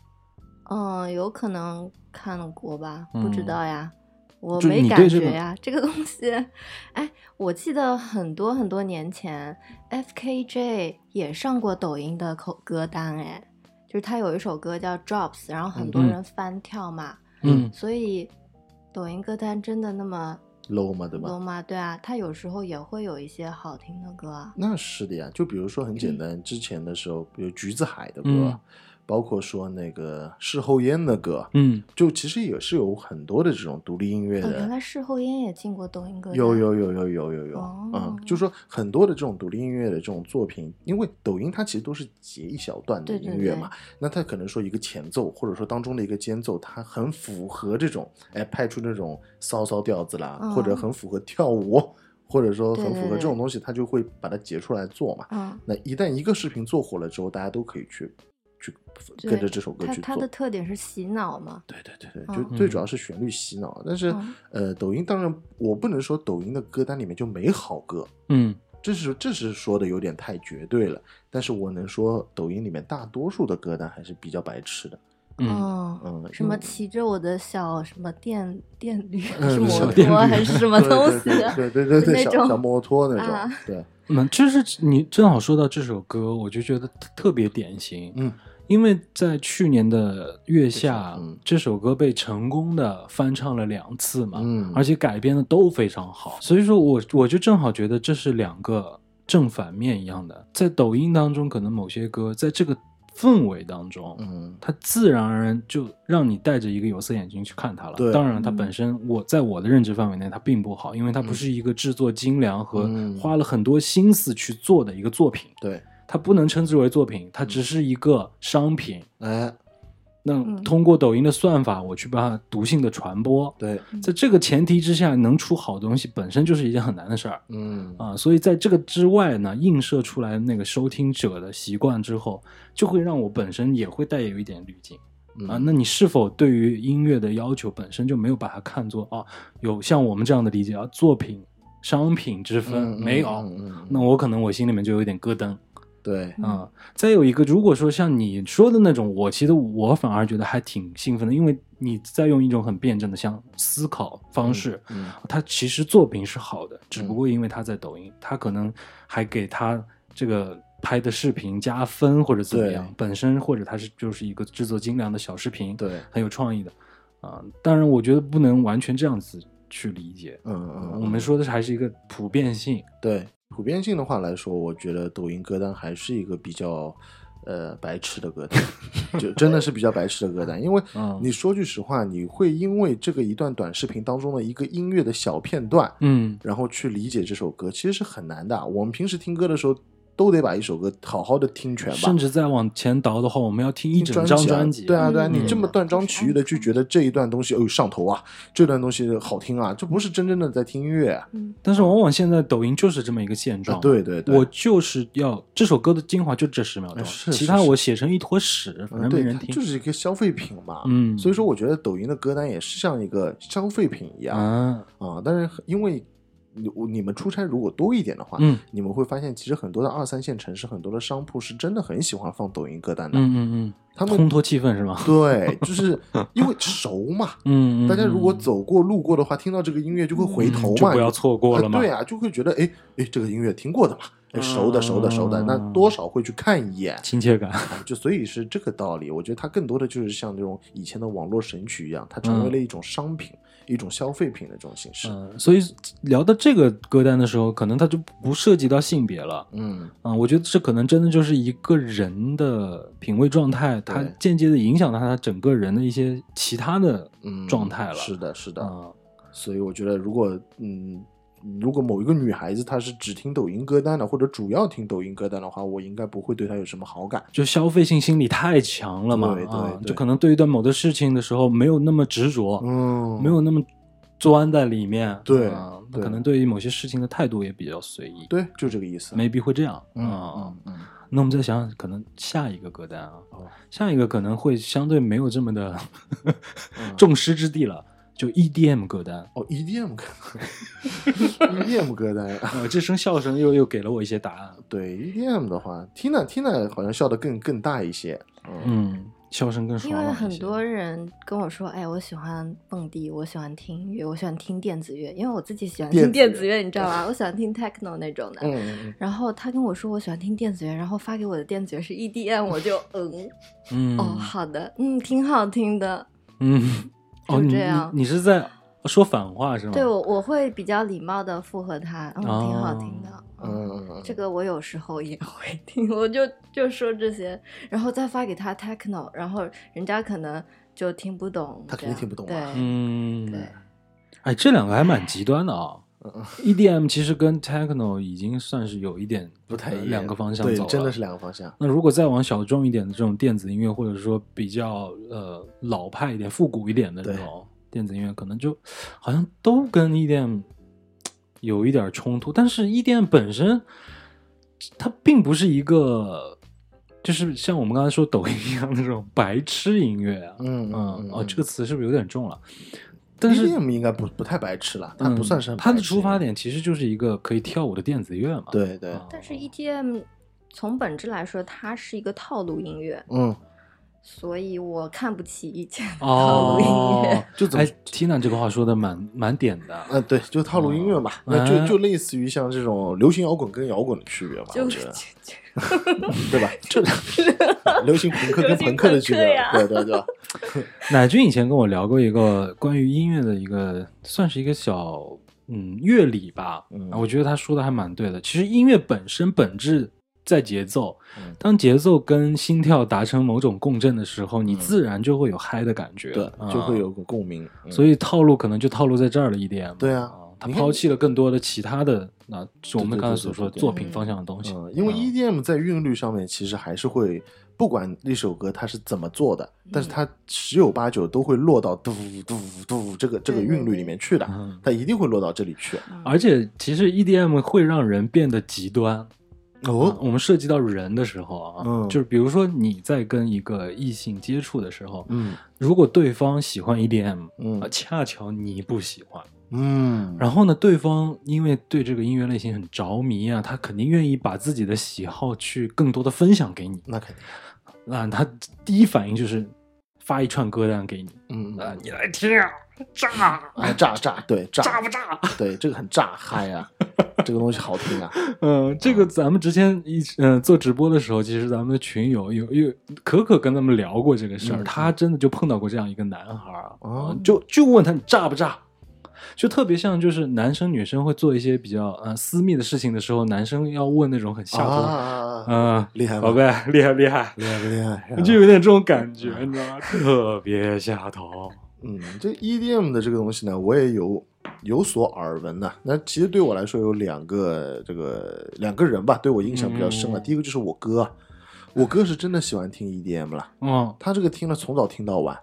Speaker 3: 嗯，有可能看过吧，不知
Speaker 1: 嗯
Speaker 3: 道呀，我没感觉呀。这个东西，哎，我记得很多很多年前，FKJ 也上过抖音的口歌单，哎，就是他有一首歌叫 Drops，然后很多
Speaker 1: 嗯
Speaker 3: 人翻跳嘛，
Speaker 1: 嗯
Speaker 3: 所以抖音歌单真的那么
Speaker 2: low 吗，对吧
Speaker 3: low？吗？对啊，他有时候也会有一些好听的歌啊。
Speaker 2: 那是的呀，就比如说很简单，之前的时候，比如橘子海的歌，
Speaker 1: 嗯
Speaker 2: 包括说那个事后烟的歌，
Speaker 1: 嗯，
Speaker 2: 就其实也是有很多的这种独立音乐
Speaker 3: 哦，
Speaker 2: 的。
Speaker 3: 原来事后烟也进过抖音歌。
Speaker 2: 有有有有有有有，
Speaker 3: 哦
Speaker 2: 嗯，就说很多的这种独立音乐的这种作品，因为抖音它其实都是截一小段的音乐嘛，那它可能说一个前奏，或者说当中的一个间奏，它很符合这种，哎，拍出那种骚骚调子啦，
Speaker 3: 嗯
Speaker 2: 或者很符合跳舞，或者说很符合这种东西，它就会把它截出来做嘛。
Speaker 3: 嗯，
Speaker 2: 那一旦一个视频做火了之后，大家都可以去去跟着这首歌去做
Speaker 3: 它它的。特点是洗脑嘛？
Speaker 2: 对对对对，
Speaker 3: 嗯
Speaker 2: 就最主要是旋律洗脑。但是
Speaker 3: 嗯
Speaker 2: 呃，抖音当然我不能说抖音的歌单里面就没好歌，
Speaker 1: 嗯
Speaker 2: 这是这是说的有点太绝对了。但是我能说，抖音里面大多数的歌单还是比较白痴的。
Speaker 1: 嗯，
Speaker 3: 哦，
Speaker 2: 嗯，
Speaker 3: 什么骑着我的小什么电电驴
Speaker 2: 嗯
Speaker 3: 是摩托还是什么东西
Speaker 2: 对？对对对对，
Speaker 3: 那种
Speaker 2: 小小摩托那
Speaker 3: 啊
Speaker 2: 种，对，
Speaker 1: 那就是你正好说到这首歌，我就觉得特特别典型。
Speaker 2: 嗯，
Speaker 1: 因为在去年的月下，
Speaker 2: 嗯。
Speaker 1: 这首歌被成功的翻唱了两次嘛，
Speaker 2: 嗯。
Speaker 1: 而且改编的都非常好，所以说我我就正好觉得这是两个正反面一样的，在抖音当中，可能某些歌在这个氛围当中，
Speaker 2: 嗯。
Speaker 1: 它自然而然就让你带着一个有色眼镜去看它了。
Speaker 2: 对。
Speaker 1: 当然，它
Speaker 3: 嗯
Speaker 1: 本身我在我的认知范围内，它并不好，因为它不是一个制作精良和
Speaker 2: 嗯。
Speaker 1: 花了很多心思去做的一个作品，
Speaker 2: 对，
Speaker 1: 它不能称之为作品，它只是一个商品。
Speaker 2: 哎，
Speaker 1: 那
Speaker 3: 嗯
Speaker 1: 通过抖音的算法，我去把它毒性的传播，
Speaker 2: 对，
Speaker 1: 在这个前提之下，能出好东西本身就是一件很难的事儿。
Speaker 2: 嗯
Speaker 1: 啊，所以在这个之外呢，映射出来那个收听者的习惯之后，就会让我本身也会带有一点滤镜啊。
Speaker 2: 嗯
Speaker 1: 那你是否对于音乐的要求本身就没有把它看作啊，有像我们这样的理解啊，作品、商品之分、
Speaker 2: 嗯
Speaker 1: 没有？
Speaker 2: 嗯
Speaker 1: 那我可能我心里面就有一点咯噔
Speaker 2: 对，
Speaker 3: 嗯。
Speaker 1: 啊。再有一个，如果说像你说的那种，我其实我反而觉得还挺兴奋的，因为你在用一种很辩证的像思考方式，
Speaker 2: 嗯
Speaker 1: 他其实作品是好的，只不过因为他在抖音，他可能还给他这个拍的视频加分或者怎么样，本身或者他是就是一个制作精良的小视频，
Speaker 2: 对，
Speaker 1: 很有创意的啊。当然，我觉得不能完全这样子去理解，
Speaker 2: 嗯嗯，
Speaker 1: 我们说的还是一个普遍性，
Speaker 2: 对普遍性的话来说，我觉得抖音歌单还是一个比较呃白痴的歌单，就真的是比较白痴的歌单。因为
Speaker 1: 嗯
Speaker 2: 你说句实话，你会因为这个一段短视频当中的一个音乐的小片段，
Speaker 1: 嗯
Speaker 2: 然后去理解这首歌，其实是很难的。我们平时听歌的时候，都得把一首歌好好的听全吧
Speaker 1: 甚。至再往前倒的话，我们要听一整张专辑，
Speaker 2: 对啊，对啊，
Speaker 3: 嗯
Speaker 2: 你这么断章取义的就觉得这一段东西，哦上头啊，这段东西好听啊，这不是真正的在听音乐啊。
Speaker 3: 嗯
Speaker 1: 但是往往现在抖音就是这么一个现状，
Speaker 2: 啊对对对
Speaker 1: 我就是要这首歌的精华就这十秒钟，其他我写成一坨屎，反正没，人听。
Speaker 2: 就是一个消费品嘛。
Speaker 1: 嗯
Speaker 2: 所以说我觉得抖音的歌单也是像一个消费品一样
Speaker 1: 啊，
Speaker 2: 啊。但是因为你你们出差如果多一点的话，
Speaker 1: 嗯
Speaker 2: 你们会发现其实很多的二三线城市，很多的商铺是真的很喜欢放抖音歌单的。
Speaker 1: 嗯嗯嗯，
Speaker 2: 他们
Speaker 1: 烘托气氛是吗？
Speaker 2: 对，就是因为熟嘛。
Speaker 1: 嗯，嗯
Speaker 2: 大家如果
Speaker 1: 嗯
Speaker 2: 走过路过的话，听到这个音乐就会回头嘛，
Speaker 1: 就不要错过了嘛。
Speaker 2: 啊对啊，就会觉得哎哎，这个音乐听过的嘛，哎熟的熟的熟的，那多少会去看一眼。
Speaker 1: 亲切感。
Speaker 2: 啊，就所以是这个道理。我觉得它更多的就是像这种以前的网络神曲一样，它成为了一种商品、一种消费品的这种形式。
Speaker 1: 嗯，所以聊到这个歌单的时候，可能它就不涉及到性别了。
Speaker 2: 嗯，
Speaker 1: 啊、我觉得这可能真的就是一个人的品味状态，它间接的影响到他整个人的一些其他的
Speaker 2: 嗯
Speaker 1: 状态了。
Speaker 2: 是的，是的。
Speaker 1: 啊、
Speaker 2: 所以我觉得，如果嗯，如果某一个女孩子她是只听抖音歌单的，或者主要听抖音歌单的话，我应该不会对她有什么好感。
Speaker 1: 就消费性心理太强了嘛，
Speaker 2: 对对
Speaker 1: 啊，就可能对于到某的事情的时候没有那么执着，
Speaker 2: 嗯，
Speaker 1: 没有那么钻在里面，
Speaker 2: 对
Speaker 1: 可能对于某些事情的态度也比较随意，
Speaker 2: 对，就这个意思。
Speaker 1: ，maybe 会这样，
Speaker 2: 嗯
Speaker 1: 啊。
Speaker 2: 嗯嗯，
Speaker 1: 那我们再想想，可能下一个歌单啊，
Speaker 2: 哦。
Speaker 1: 下一个可能会相对没有这么的
Speaker 2: 嗯。
Speaker 1: 众矢之的了，就 EDM 歌单。
Speaker 2: 哦，EDM 歌，EDM 歌单。
Speaker 1: 呃，这声笑声又又给了我一些答案。
Speaker 2: 对 EDM 的话，Tina Tina 好像笑得更更大一些。嗯
Speaker 1: 嗯，笑声更爽
Speaker 3: 因为。很多人跟我说，哎，我喜欢蹦迪，我喜欢听音乐，我喜欢听电子乐，因为我自己喜欢
Speaker 2: 电子
Speaker 3: 听电
Speaker 2: 乐
Speaker 3: 子乐，你知道吧？我喜欢听 techno 那种的。
Speaker 2: 嗯嗯嗯，
Speaker 3: 然后他跟我说我喜欢听电子乐，然后发给我的电子乐是 EDM，我就嗯
Speaker 1: 嗯，
Speaker 3: 哦好的，嗯挺好听的。
Speaker 1: 嗯，
Speaker 3: 就这样
Speaker 1: 你你是在说反话是吗？
Speaker 3: 对我我会比较礼貌的附和他，嗯，挺好听的。
Speaker 2: 嗯
Speaker 3: 这个我有时候也会听，我就就说这些，然后再发给他 techno，然后人家可能就听不懂，
Speaker 2: 他肯定听不懂啊
Speaker 1: 嗯，
Speaker 3: 对，
Speaker 1: 哎，这两个还蛮极端的啊。EDM 其实跟 techno 已经算是有一点
Speaker 2: 不太一样
Speaker 1: 两个方向
Speaker 2: 对
Speaker 1: 走，了，
Speaker 2: 真的是两个方向。
Speaker 1: 那如果再往小众一点的这种电子音乐，或者说比较呃老派一点、复古一点的这种电子音乐，可能就好像都跟 EDM 有一点冲突。但是 EDM 本身，它并不是一个就是像我们刚才说抖音一样的那种白痴音乐啊，
Speaker 2: 嗯
Speaker 1: 嗯，哦，这个词是不是有点重了？但是
Speaker 2: EDM 应该不不太白痴了，它不算是很
Speaker 1: 嗯它的出发。点其实就是一个可以跳舞的电子乐嘛。
Speaker 2: 对对，
Speaker 1: 啊
Speaker 3: 但是 EDM 从本质来说，它是一个套路音乐，
Speaker 2: 嗯，
Speaker 3: 所以我看不起以前的套路音乐。
Speaker 1: 哦，
Speaker 2: 就怎么
Speaker 1: 哎，Tina 这个话说的蛮蛮点的。
Speaker 2: 呃，对，就套路音乐嘛，
Speaker 1: 嗯
Speaker 2: 那就就类似于像这种流行摇滚跟摇滚的区别吧，
Speaker 3: 就
Speaker 2: 我觉得，对吧？这 流行朋克跟朋克的区别对对对吧？
Speaker 1: 乃军以前跟我聊过一个关于音乐的一个，算是一个小嗯乐理吧。
Speaker 2: 嗯
Speaker 1: 我觉得他说的还蛮对的。其实音乐本身本质在节奏，
Speaker 2: 嗯
Speaker 1: 当节奏跟心跳达成某种共振的时候，你
Speaker 2: 嗯
Speaker 1: 自然就会有嗨的感觉，
Speaker 2: 对，就会
Speaker 1: 啊
Speaker 2: 有个共鸣。嗯
Speaker 1: 所以套路可能就套路在这儿了一点。
Speaker 2: 对啊
Speaker 1: 他抛弃了更多的其他的，那是我们刚才所说的作品方向的东西。
Speaker 2: 嗯，因为
Speaker 1: 嗯
Speaker 2: EDM 在韵律上面其实还是会，不管那首歌它是怎么做的，但是它十有八九都会落到嘟嘟嘟这个这个韵律里面去的，
Speaker 1: 嗯
Speaker 2: 它一定会落到这里去。
Speaker 1: 而且其实 EDM 会让人变得极端。啊
Speaker 2: 哦，
Speaker 1: 我们涉及到人的时候啊，
Speaker 2: 嗯。
Speaker 1: 就是比如说你在跟一个异性接触的时候，
Speaker 2: 嗯。
Speaker 1: 如果对方喜欢 EDM，
Speaker 2: 嗯。
Speaker 1: 啊，恰巧你不喜欢，
Speaker 2: 嗯，
Speaker 1: 然后呢，对方因为对这个音乐类型很着迷啊，他肯定愿意把自己的喜好去更多的分享给你。
Speaker 2: 那肯定，
Speaker 1: 那他第一反应就是发一串歌单给你，
Speaker 2: 嗯，
Speaker 1: 啊，你来听啊，炸，
Speaker 2: 哎，炸炸，对炸
Speaker 1: 炸不炸？
Speaker 2: 对，这个很炸嗨啊，这个东西好听啊，
Speaker 1: 嗯，这个咱们之前一嗯、做直播的时候，其实咱们的群友有有可可跟他们聊过这个事儿，
Speaker 2: 嗯
Speaker 1: 他真的就碰到过这样一个男孩儿，
Speaker 2: 哦
Speaker 1: 嗯就就问他你炸不炸？就特别像就是男生女生会做一些比较呃私密的事情的时候，男生要问那种很下头，
Speaker 2: 啊，
Speaker 1: 嗯、
Speaker 2: 厉害吗
Speaker 1: 宝贝，厉害厉害，
Speaker 2: 厉害不厉害？
Speaker 1: 就有点这种感觉，你知道吗？特别下头。
Speaker 2: 嗯，这 EDM 的这个东西呢，我也有有所耳闻的。那其实对我来说有两个这个两个人吧，对我印象比较深了。
Speaker 1: 嗯
Speaker 2: 第一个就是我哥啊，我哥是真的喜欢听 EDM 了，
Speaker 1: 嗯，
Speaker 2: 他这个听了从早听到晚。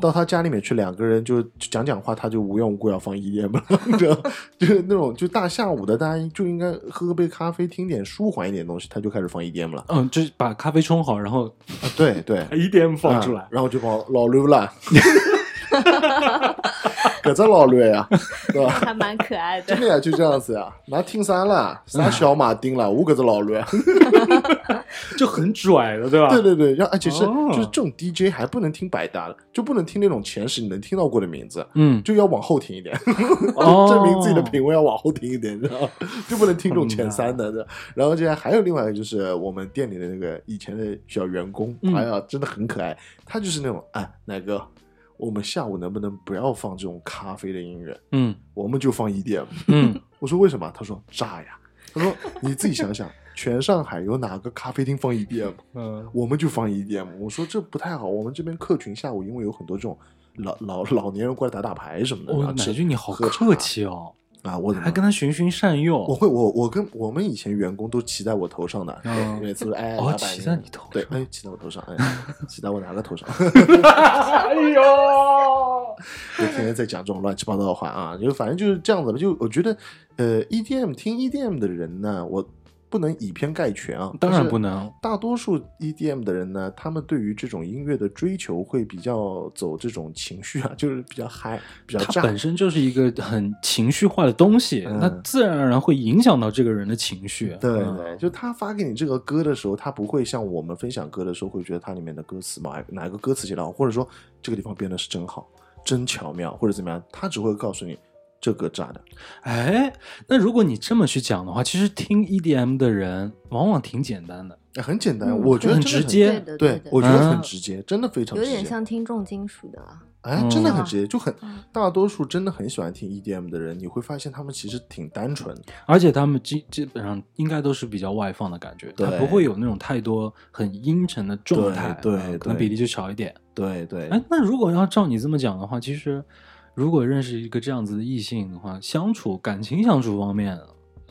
Speaker 2: 到他家里面去，两个人就就讲讲话，他就无缘无故要放 EDM 了，你知道，就是那种就大下午的，大家就应该喝杯咖啡，听点舒缓一点东西，他就开始放 EDM 了。
Speaker 1: 嗯，就是把咖啡冲好，然后
Speaker 2: 啊，对对，
Speaker 1: EDM 放出来
Speaker 2: 啊。然后就把老刘了，搿只老乱呀，对吧？
Speaker 3: 还蛮可爱的
Speaker 2: 真。的呀，就这样子呀，拿听啥了？啥小马丁了？我搿只老乱。
Speaker 1: 就很拽的，对吧？
Speaker 2: 对对对，然后而且是
Speaker 1: 哦
Speaker 2: 就是这种 DJ 还不能听百搭的，就不能听那种前十你能听到过的名字，
Speaker 1: 嗯，
Speaker 2: 就要往后听一点，
Speaker 1: 哦
Speaker 2: 证明自己的品味要往后听一点，知道吗？就不能听这种前三的。对然后接下来还有另外一个就是我们店里的那个以前的小员工，
Speaker 1: 嗯
Speaker 2: 哎呀，真的很可爱。他就是那种哎，奶哥，我们下午能不能不要放这种咖啡的音乐，
Speaker 1: 嗯
Speaker 2: 我们就放 EDM？
Speaker 1: 嗯，
Speaker 2: 我说为什么？他说炸呀。他说你自己想想，全上海有哪个咖啡厅放 EDM？
Speaker 1: 嗯
Speaker 2: 我们就放 EDM。我说这不太好，我们这边客群下午因为有很多这种老老老年人过来打打牌什么的，我
Speaker 1: 哦
Speaker 2: 后，吃
Speaker 1: 乃俊你好客气哦，
Speaker 2: 啊！我怎么
Speaker 1: 还跟他循循善诱。
Speaker 2: 我会我我跟我们以前员工都骑在我头上的，
Speaker 1: 嗯
Speaker 2: 每次都哎，
Speaker 1: 哦
Speaker 2: 老板
Speaker 1: 骑在你头上
Speaker 2: 对，哎，骑在我头上，哎，骑在我哪个头上？
Speaker 1: 哎呦，
Speaker 2: 就天天在讲这种乱七八糟的话啊，就反正就是这样子吧。就我觉得，呃，EDM 听 EDM 的人呢，我不能以偏概全啊，
Speaker 1: 当然不能。
Speaker 2: 大多数 EDM 的人呢，他们对于这种音乐的追求会比较走这种情绪啊，就是比较嗨，比较炸。
Speaker 1: 它本身就是一个很情绪化的东西，
Speaker 2: 嗯
Speaker 1: 那自然而然会影响到这个人的情绪。
Speaker 2: 对
Speaker 1: 嗯
Speaker 2: 对，就他发给你这个歌的时候，他不会像我们分享歌的时候会觉得它里面的歌词哪哪个歌词写得好，或者说这个地方编的是真好、真巧妙，或者怎么样，他只会告诉你这个炸的。
Speaker 1: 哎，那如果你这么去讲的话，其实听 EDM 的人往往挺简单的。
Speaker 2: 哎很简单，
Speaker 3: 嗯
Speaker 2: 我觉得
Speaker 1: 很
Speaker 2: 真的
Speaker 1: 直接
Speaker 3: 对的
Speaker 2: 对
Speaker 3: 的，
Speaker 2: 我觉得很
Speaker 1: 嗯
Speaker 2: 直接，真的非常
Speaker 3: 有
Speaker 2: 直接，
Speaker 3: 点像听重金属的啊。
Speaker 2: 哎，真的很
Speaker 3: 嗯
Speaker 2: 直接，就很
Speaker 3: 嗯
Speaker 2: 大多数真的很喜欢听 EDM 的人，你会发现他们其实挺单纯的。
Speaker 1: 而且他们基基本上应该都是比较外放的感觉，他不会有那种太多很阴沉的状态，
Speaker 2: 对对对
Speaker 1: 嗯可能比例就少一点。
Speaker 2: 对对，
Speaker 1: 哎，那如果要照你这么讲的话，其实如果认识一个这样子的异性的话，相处感情相处方面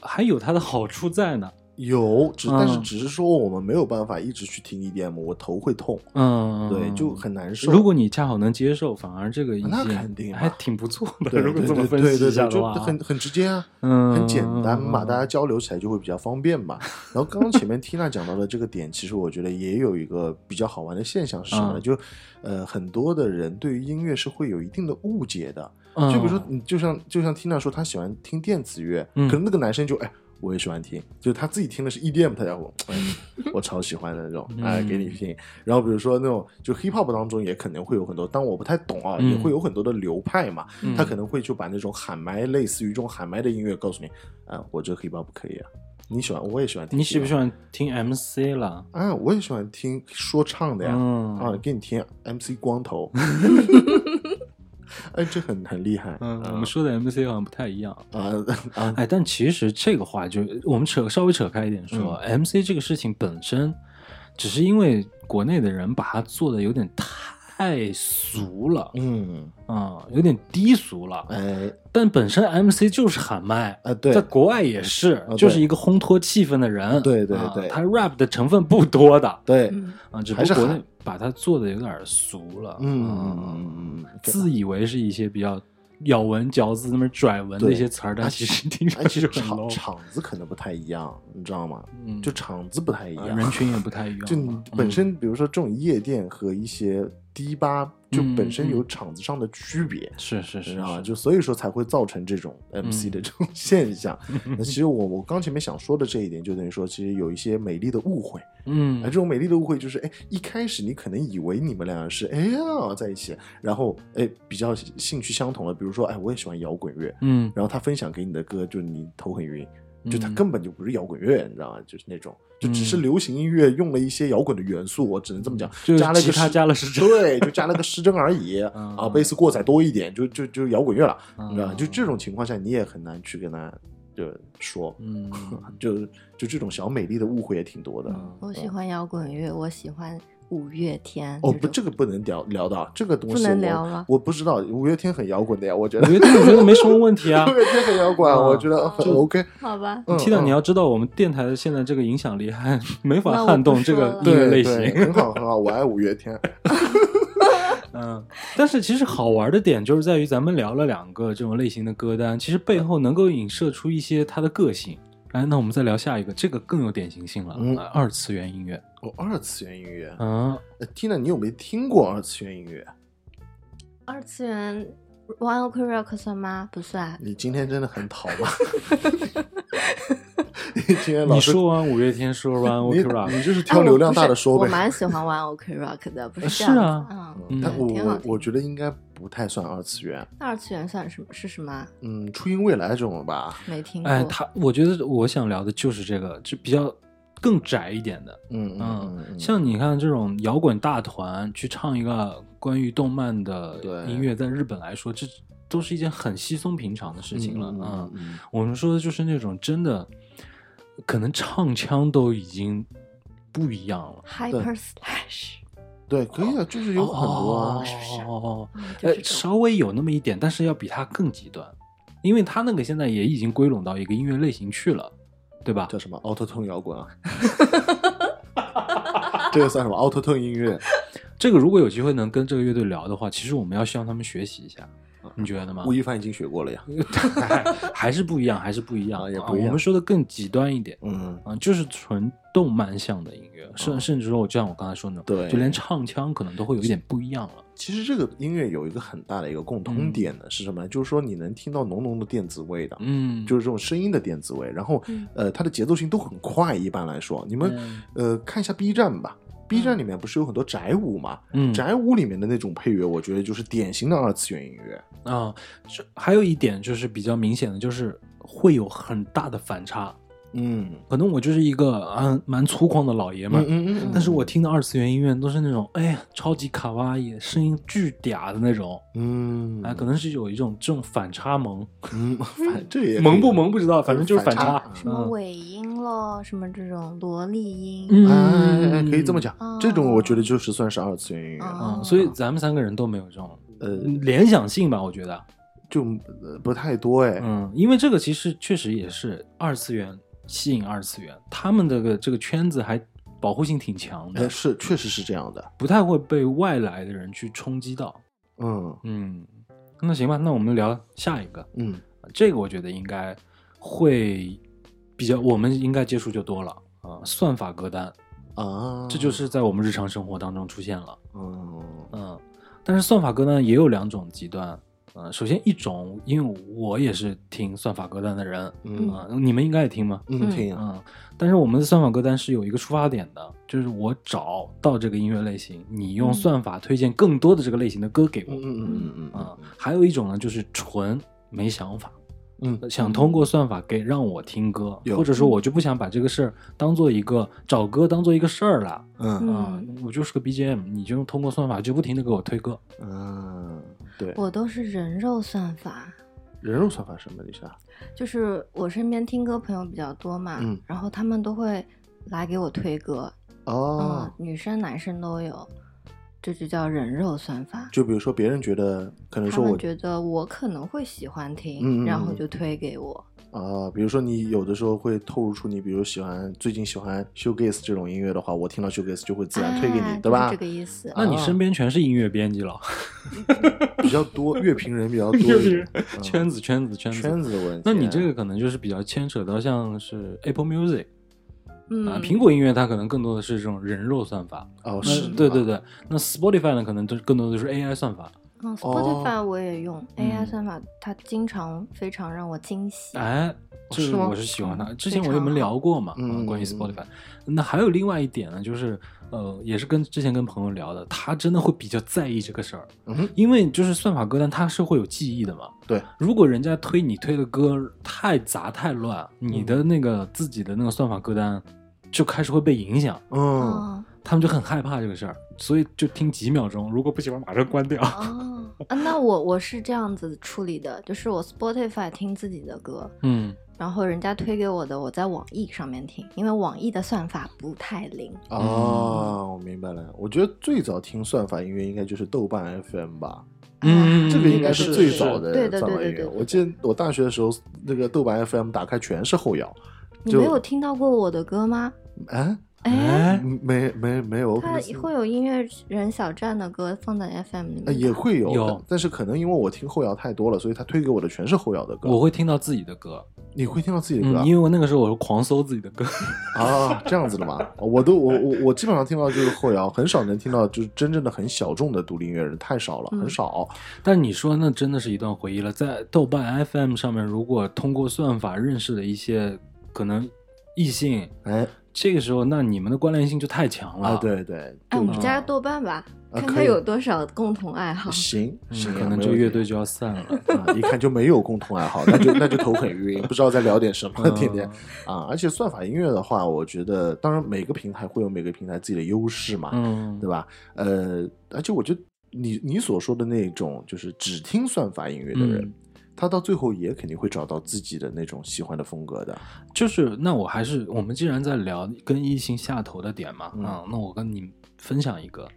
Speaker 1: 还有它的好处在呢。
Speaker 2: 有，只但是
Speaker 1: 嗯
Speaker 2: 只是说我们没有办法一直去听 EDM，我头会痛，
Speaker 1: 嗯，
Speaker 2: 对，就很难受。
Speaker 1: 如果你恰好能接受，反而这个意
Speaker 2: 那肯定
Speaker 1: 还挺不错的。
Speaker 2: 对
Speaker 1: 如果
Speaker 2: 对对
Speaker 1: 这么分析
Speaker 2: 对对对，就
Speaker 1: 一下的话，
Speaker 2: 很很直接啊，
Speaker 1: 嗯
Speaker 2: 很简单嘛，
Speaker 1: 嗯
Speaker 2: 大家交流起来就会比较方便嘛。然后刚刚前面 Tina 讲到的这个点，其实我觉得也有一个比较好玩的现象是什么呢？
Speaker 1: 嗯
Speaker 2: 就呃，很多的人对于音乐是会有一定的误解的。
Speaker 1: 嗯
Speaker 2: 就比如说，你就像就像 Tina 说，她喜欢听电子乐，
Speaker 1: 嗯
Speaker 2: 可能那个男生就哎。我也喜欢听，就是他自己听的是 EDM，他家伙，哎，我超喜欢的那种，哎，给你听。然后比如说那种就 hip hop 当中也可能会有很多，但我不太懂啊，
Speaker 1: 嗯。
Speaker 2: 也会有很多的流派嘛，
Speaker 1: 嗯。
Speaker 2: 他可能会就把那种喊麦，类似于这种喊麦的音乐告诉你，啊，我这个 hip hop 不可以啊，你喜欢，我也喜欢听
Speaker 1: 你喜不喜欢听 MC 了？
Speaker 2: 啊，我也喜欢听说唱的呀，
Speaker 1: 嗯。
Speaker 2: 啊，给你听 MC 光头，哎，这很很厉害，
Speaker 1: 嗯，
Speaker 2: 啊
Speaker 1: 我们说的 MC 好像不太一样。
Speaker 2: 啊啊，
Speaker 1: 哎，但其实这个话就我们扯稍微扯开一点说、m
Speaker 2: 嗯
Speaker 1: c 这个事情本身，只是因为国内的人把它做的有点太俗了，
Speaker 2: 嗯，
Speaker 1: 啊、有点低俗了。
Speaker 2: 哎，
Speaker 1: 但本身 MC 就是喊麦，
Speaker 2: 啊对
Speaker 1: 在国外也是，
Speaker 2: 啊
Speaker 1: 就是一个烘托气氛的人。
Speaker 2: 对对
Speaker 1: 啊
Speaker 2: 对
Speaker 1: 他 rap 的成分不多的
Speaker 2: 对，
Speaker 3: 嗯
Speaker 1: 啊，只不过国内把它做的有点俗了。
Speaker 2: 嗯
Speaker 1: 啊
Speaker 2: 嗯嗯嗯，
Speaker 1: 自以为是一些比较咬文嚼字、那么拽文的一些词儿，但
Speaker 2: 啊
Speaker 1: 其实听
Speaker 2: 哎，
Speaker 1: 上去很
Speaker 2: 其实场
Speaker 1: low。
Speaker 2: 场子可能不太一样，你知道吗？
Speaker 1: 嗯
Speaker 2: 就场子不太一样，
Speaker 1: 啊人群也 不太一样。
Speaker 2: 就你本
Speaker 1: 嗯
Speaker 2: 身，比如说这种夜店和一些迪吧，就
Speaker 1: 嗯
Speaker 2: 本身有
Speaker 1: 嗯
Speaker 2: 场子上的区别。
Speaker 1: 是是是
Speaker 2: 你知道吗？
Speaker 1: 是，
Speaker 2: 就所以说才会造成这种 MC
Speaker 1: 嗯
Speaker 2: 的这种 现象。那其实我我刚前面想说的这一点，就等于说，其实有一些美丽的误会。
Speaker 1: 嗯
Speaker 2: 啊，这种美丽的误会就是，哎，一开始你可能以为你们俩是哎呀在一起，然后哎比较兴趣相同了，比如说哎我也喜欢摇滚乐，
Speaker 1: 嗯
Speaker 2: 然后他分享给你的歌，就你头很晕，就他
Speaker 1: 嗯
Speaker 2: 根本就不是摇滚乐，你知道吗？就是那种，就只是
Speaker 1: 嗯
Speaker 2: 流行音乐用了一些摇滚的元素，我只能这么讲，
Speaker 1: 就
Speaker 2: 加了个
Speaker 1: 其他
Speaker 2: 失
Speaker 1: 加了失真
Speaker 2: 对，就加了个失真而已
Speaker 1: 嗯
Speaker 2: 啊，贝斯过载多一点，就就就摇滚乐了，你知道吗？
Speaker 1: 嗯
Speaker 2: 就这种情况下，你也很难去跟他就说，
Speaker 1: 嗯
Speaker 2: 就就这种小美丽的误会也挺多的。
Speaker 1: 嗯
Speaker 3: 我喜欢摇滚乐，我喜欢五月天。
Speaker 2: 哦，不，这个不能聊聊到这个东西
Speaker 3: 不能
Speaker 2: 我，
Speaker 3: 聊吗
Speaker 2: 我不知道，五月天很摇滚的呀，我觉得
Speaker 1: 五。月天我觉得没什么问题啊
Speaker 2: 五。月天很摇滚，
Speaker 1: 啊
Speaker 2: 我觉得很 OK。
Speaker 3: 好吧，
Speaker 2: 嗯
Speaker 1: Tina，
Speaker 2: 嗯
Speaker 1: 你要知道，我们电台的现在这个影响力还没法撼动这个音乐类，型。
Speaker 2: 很好很好，我爱五月天。
Speaker 1: 嗯，但是其实好玩的点就是在于咱们聊了两个这种类型的歌单，其实背后能够影射出一些他的个性。哎，那我们再聊下一个，这个更有典型性了，
Speaker 2: 嗯
Speaker 1: 呃二次元音乐。
Speaker 2: 哦，二次元音乐。
Speaker 1: 嗯，
Speaker 2: 呃 Tina，你有没有听过二次元音乐？
Speaker 3: 二次元 One Ok Rock 算吗？不算。
Speaker 2: 你今天真的很讨嘛！你今天老是
Speaker 1: 你说完五月天，说完 OK Rock，
Speaker 2: 你就是
Speaker 3: 哎
Speaker 2: 挑流量大的说呗。
Speaker 3: 蛮喜欢 One Ok Rock 的，不是
Speaker 1: 是
Speaker 3: 这样
Speaker 1: 啊
Speaker 3: 子嗯，
Speaker 1: 嗯
Speaker 2: 但我我我觉得应该不太算二次元。
Speaker 3: 二次元算什么？是什么啊？
Speaker 2: 嗯，初音未来这种吧。
Speaker 3: 没听过。
Speaker 1: 哎，他我觉得我想聊的就是这个，就比较更窄一点的。
Speaker 2: 嗯嗯
Speaker 1: 像你看这种摇滚大团去唱一个关于动漫的音乐，在日本来说，这都是一件很稀松平常的事情了。
Speaker 2: 嗯
Speaker 1: 嗯，
Speaker 2: 嗯
Speaker 1: 我们说的就是那种真的，可能唱腔都已经不一样了。
Speaker 3: Hyper Slash，
Speaker 2: 对，可以啊，就是有很多啊。
Speaker 1: 哦，稍微有那么一点，但是要比它更极端，因为它那个现在也已经归拢到一个音乐类型去了，对吧？
Speaker 2: 叫什么 Auto Tune 摇滚啊？这个算什么 Auto Tune 音乐？
Speaker 1: 这个如果有机会能跟这个乐队聊的话，其实我们要向他们学习一下，你觉得吗？
Speaker 2: 吴亦凡已经学过了呀。
Speaker 1: 还是不一样，还是不一样，
Speaker 2: 啊也不一样
Speaker 1: 我们说的更极端一点，
Speaker 2: 嗯，
Speaker 1: 啊，就是纯动漫向的音乐，甚甚至说，我就像我刚才说的，
Speaker 2: 对
Speaker 1: 就连唱腔可能都会有一点不一样了。
Speaker 2: 其实这个音乐有一个很大的一个共通点呢，是什么呢？就是说你能听到浓浓的电子味的，
Speaker 1: 嗯，
Speaker 2: 就是这种声音的电子味，然后
Speaker 3: 嗯
Speaker 2: 呃，它的节奏性都很快。一般来说，你们
Speaker 1: 嗯
Speaker 2: 呃看一下 B 站吧，B 站里面不是有很多宅舞嘛？
Speaker 1: 嗯
Speaker 2: 宅舞里面的那种配乐，我觉得就是典型的二次元音乐。
Speaker 1: 啊，这还有一点就是比较明显的，就是会有很大的反差。
Speaker 2: 嗯。
Speaker 1: 可能我就是一个啊蛮粗犷的老爷们儿，
Speaker 2: 嗯嗯
Speaker 1: 但是我听的二次元音乐都是那种哎呀超级卡哇伊，声音巨嗲的那种，
Speaker 2: 嗯。
Speaker 1: 啊，可能是有一种这种反差萌，
Speaker 2: 嗯，反这也
Speaker 1: 萌不萌不知道，反正就是反差。
Speaker 2: 反
Speaker 3: 什么
Speaker 1: 嗯
Speaker 3: 尾音咯，什么这种萝莉音，
Speaker 1: 嗯。
Speaker 2: 哎哎哎，可以这么讲。
Speaker 3: 哦，
Speaker 2: 这种我觉得就是算是二次元音乐。了，
Speaker 1: 嗯，所以咱们三个人都没有这种
Speaker 2: 呃，
Speaker 1: 联想性吧，我觉得，
Speaker 2: 就呃不太多哎。
Speaker 1: 嗯，因为这个其实确实也是二次元吸引二次元，他们这个这个圈子还保护性挺强
Speaker 2: 哎，
Speaker 1: 的，
Speaker 2: 是确实是这样的。
Speaker 1: 不太会被外来的人去冲击到。
Speaker 2: 嗯
Speaker 1: 嗯，那行吧，那我们聊下一个，
Speaker 2: 嗯
Speaker 1: 这个我觉得应该会比较，我们应该接触就多了啊、算法歌单，
Speaker 2: 啊，
Speaker 1: 这就是在我们日常生活当中出现了。
Speaker 2: 嗯
Speaker 1: 嗯，但是算法歌单也有两种极端。呃，首先一种，因为我也是听算法歌单的人，
Speaker 2: 嗯
Speaker 1: 啊、你们应该也听吗？
Speaker 2: 嗯，听啊，
Speaker 1: 嗯，但是我们的算法歌单是有一个出发点的，就是我找到这个音乐类型，你用
Speaker 3: 嗯
Speaker 1: 算法推荐更多的这个类型的歌给我。
Speaker 2: 嗯嗯嗯嗯
Speaker 1: 啊、
Speaker 2: 嗯
Speaker 1: 还有一种呢，就是纯没想法，
Speaker 2: 嗯
Speaker 1: 想通过算法给让我听歌，或者说我就不想把这个事儿当做一个找歌当做一个事儿了。
Speaker 2: 嗯
Speaker 1: 啊、我就是个 BGM，你就通过算法就不停的给我推歌。
Speaker 2: 嗯，对，
Speaker 3: 我都是人肉算法，
Speaker 2: 人肉算法什么意思啊？
Speaker 3: 就是我身边听歌朋友比较多嘛，
Speaker 2: 嗯
Speaker 3: 然后他们都会来给我推歌，
Speaker 2: 哦
Speaker 3: 嗯，，女生男生都有，这就叫人肉算法。
Speaker 2: 就比如说别人觉得可能说我
Speaker 3: 他们觉得我可能会喜欢听，然后就推给我。
Speaker 2: 啊，比如说你有的时候会透露出你，比如喜欢最近喜欢 shoegaze 这种音乐的话，我听到 shoegaze 就会自然推给
Speaker 3: 哎
Speaker 2: 你，对吧？
Speaker 3: 这个意思。
Speaker 1: 那你
Speaker 2: 啊
Speaker 1: 身边全是音乐编辑了，
Speaker 2: 比较多乐评人比较多一
Speaker 1: 乐评
Speaker 2: 点
Speaker 1: 人，圈子圈子圈子
Speaker 2: 圈子的问题。
Speaker 1: 那你这个可能就是比较牵扯到像是 Apple Music
Speaker 3: 嗯，
Speaker 1: 啊，苹果音乐它可能更多的是这种人肉算法。
Speaker 2: 哦是
Speaker 1: 对对对，那 Spotify 呢，可能都更多的是 AI 算法。
Speaker 3: ，Spotify 我也用、
Speaker 1: 嗯
Speaker 3: AI 算法，它经常非常让我惊喜。
Speaker 1: 哎，这
Speaker 2: 是
Speaker 1: 我是喜欢它。
Speaker 3: 嗯
Speaker 1: 之前我有没有聊过嘛？
Speaker 2: 嗯
Speaker 1: 啊关于
Speaker 2: 嗯
Speaker 1: Spotify。那还有另外一点呢，就是呃，也是跟之前跟朋友聊的，他真的会比较在意这个事儿，
Speaker 2: 嗯，
Speaker 1: 因为就是算法歌单它是会有记忆的嘛。
Speaker 2: 对，
Speaker 1: 如果人家推你推的歌太杂太乱，你的那个自己的那个算法歌单就开始会被影响，
Speaker 2: 嗯，
Speaker 3: 哦
Speaker 1: 他们就很害怕这个事儿，所以就听几秒钟，如果不喜欢马上关掉。
Speaker 3: 哦，啊，那我我是这样子处理的，就是我 Spotify 听自己的歌，
Speaker 1: 嗯，
Speaker 3: 然后人家推给我的，我在网易上面听，因为网易的算法不太灵。
Speaker 2: 哦，我明白了。我觉得最早听算法音乐应该就是豆瓣 FM 吧，
Speaker 1: 嗯
Speaker 2: 这个应该
Speaker 1: 是
Speaker 2: 是最早的
Speaker 3: 对对
Speaker 2: 算法音乐。
Speaker 3: 对对对
Speaker 2: 我记得我大学的时候，那个豆瓣 FM 打开全是后摇，
Speaker 3: 你没有听到过我的歌吗？
Speaker 2: 啊，
Speaker 3: 哎，
Speaker 1: 哎，
Speaker 2: 没没没有，可
Speaker 3: 它会有音乐人小站的歌放在 FM 里
Speaker 2: 呃
Speaker 3: 面。
Speaker 2: 也会有，
Speaker 1: 有
Speaker 2: 但但是可能因为我听后摇太多了，所以他推给我的全是后摇的歌。
Speaker 1: 我会听到自己的歌，
Speaker 2: 你会听到自己的歌啊
Speaker 1: 嗯，因为我那个时候我是狂搜自己的歌。
Speaker 2: 啊？这样子的吗？我都我我我基本上听到就是后摇，很少能听到就是真正的很小众的独立音乐人，太少了，
Speaker 3: 嗯
Speaker 2: 很少。
Speaker 1: 但你说那真的是一段回忆了。在豆瓣 FM 上面，如果通过算法认识的一些可能异性，
Speaker 2: 哎
Speaker 1: 这个时候那你们的关联性就太强了。
Speaker 2: 啊，，对对，
Speaker 3: 哎，
Speaker 2: 就
Speaker 3: 我们加个豆瓣吧，看看有多少共同爱好。
Speaker 2: 行行啊，
Speaker 1: 可能这个乐队就要散了。
Speaker 2: 啊，一看就没有共同爱好，那就那就头很晕，不知道在聊点什么，
Speaker 1: 嗯
Speaker 2: 天天啊。而且算法音乐的话，我觉得当然每个平台会有每个平台自己的优势嘛，
Speaker 1: 嗯，
Speaker 2: 对吧？呃，而且我觉得你你所说的那种就是只听算法音乐的人，
Speaker 1: 嗯
Speaker 2: 他到最后也肯定会找到自己的那种喜欢的风格的。
Speaker 1: 就是那我还是我们既然在聊跟异性下头的点嘛，
Speaker 2: 嗯
Speaker 1: 啊，那我跟你分享一个，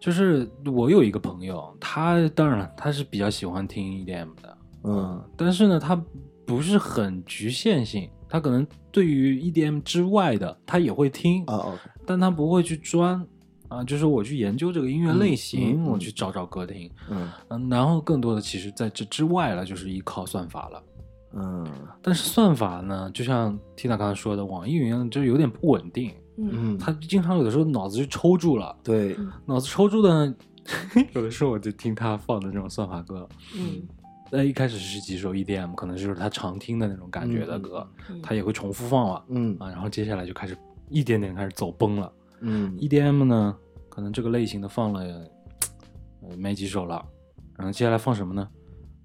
Speaker 1: 就是我有一个朋友，他当然了，他是比较喜欢听 EDM 的，
Speaker 2: 嗯
Speaker 1: 但是呢，他不是很局限性，他可能对于 EDM 之外的他也会听
Speaker 2: 啊
Speaker 1: 但他不会去专啊，就是我去研究这个音乐类型，我去找找歌听，
Speaker 2: 嗯。
Speaker 1: 嗯，然后更多的其实在这之外了，就是依靠算法了。
Speaker 2: 嗯。
Speaker 1: 但是算法呢，就像 Tina 刚才说的，网易云呢就有点不稳定，
Speaker 3: 嗯
Speaker 2: 嗯，
Speaker 1: 他经常有的时候脑子就抽住了，
Speaker 2: 对，
Speaker 1: 脑子抽住的呢，有的时候我就听他放的这种算法歌，
Speaker 3: 嗯。
Speaker 1: 那一开始是几首 EDM，可能就是他常听的那种感觉的歌，
Speaker 3: 嗯
Speaker 1: 他也会重复放了
Speaker 2: 嗯。
Speaker 1: 啊，然后接下来就开始一点点开始走崩了。
Speaker 2: 嗯。
Speaker 1: EDM 呢，可能这个类型的放了呃没几首了，然后接下来放什么呢？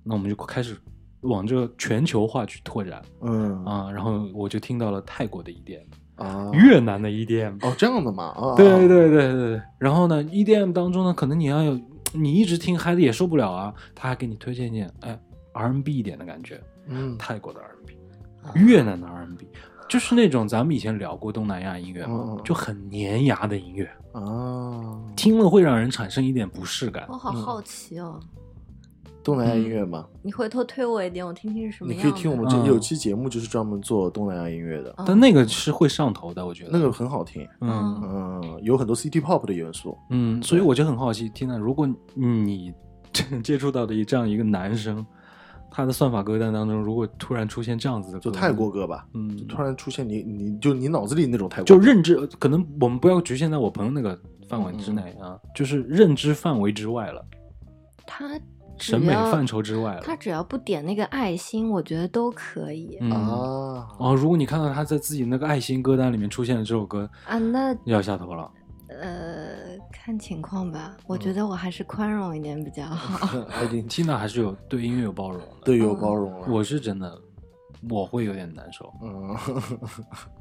Speaker 1: 那我们就开始往这个全球化去拓展
Speaker 2: 嗯。
Speaker 1: 啊，然后我就听到了泰国的 EDM。
Speaker 2: 啊，
Speaker 1: 越南的 EDM。
Speaker 2: 哦这样的嘛啊，
Speaker 1: 对
Speaker 2: 啊
Speaker 1: 对对对对，然后呢，EDM 当中呢，可能你要有，你一直听嗨的也受不了啊，他还给你推荐一点，哎，R&B 一点的感觉，
Speaker 2: 嗯。
Speaker 1: 泰国的 R&B，越南的 R&B，就是那种咱们以前聊过东南亚音乐嘛就很粘牙的音乐，
Speaker 2: 啊，
Speaker 1: 听了会让人产生一点不适感
Speaker 3: 我。好好奇哦。
Speaker 2: 东南亚音乐吗，
Speaker 3: 你回头推我一点，我听听是什么
Speaker 2: 你。可以听我们这
Speaker 1: 嗯。
Speaker 2: 有期节目就是专门做东南亚音乐的，
Speaker 3: 哦
Speaker 1: 但那个是会上头的，我觉得。
Speaker 2: 那个很好听，
Speaker 1: 嗯。
Speaker 2: 嗯，有很多 City Pop 的元素，
Speaker 1: 嗯，所以我就很好奇，Tina，如果你 接触到的这样一个男生，他的算法歌单当中，如果突然出现这样子的歌，
Speaker 2: 就泰国歌吧，
Speaker 1: 嗯
Speaker 2: 就突然出现你你就你脑子里那种泰国，
Speaker 1: 就认知，可能我们不要局限在我朋友那个范围之内
Speaker 2: 嗯
Speaker 1: 啊，就是认知范围之外了，
Speaker 3: 他
Speaker 1: 审美
Speaker 3: 要
Speaker 1: 范畴之外了。
Speaker 3: 他只要不点那个爱心，我觉得都可以、
Speaker 1: 嗯
Speaker 2: 啊，
Speaker 1: 哦，如果你看到他在自己那个爱心歌单里面出现了这首歌，
Speaker 3: 啊。那
Speaker 1: 要下头了。
Speaker 3: 呃，看情况吧。我
Speaker 2: 嗯
Speaker 3: 觉得我还是宽容一点比较好。
Speaker 2: 他已经
Speaker 1: Tina 还是有对音乐有包容的，
Speaker 2: 对有包容了，
Speaker 1: 我是真的，我会有点难受。
Speaker 2: 嗯。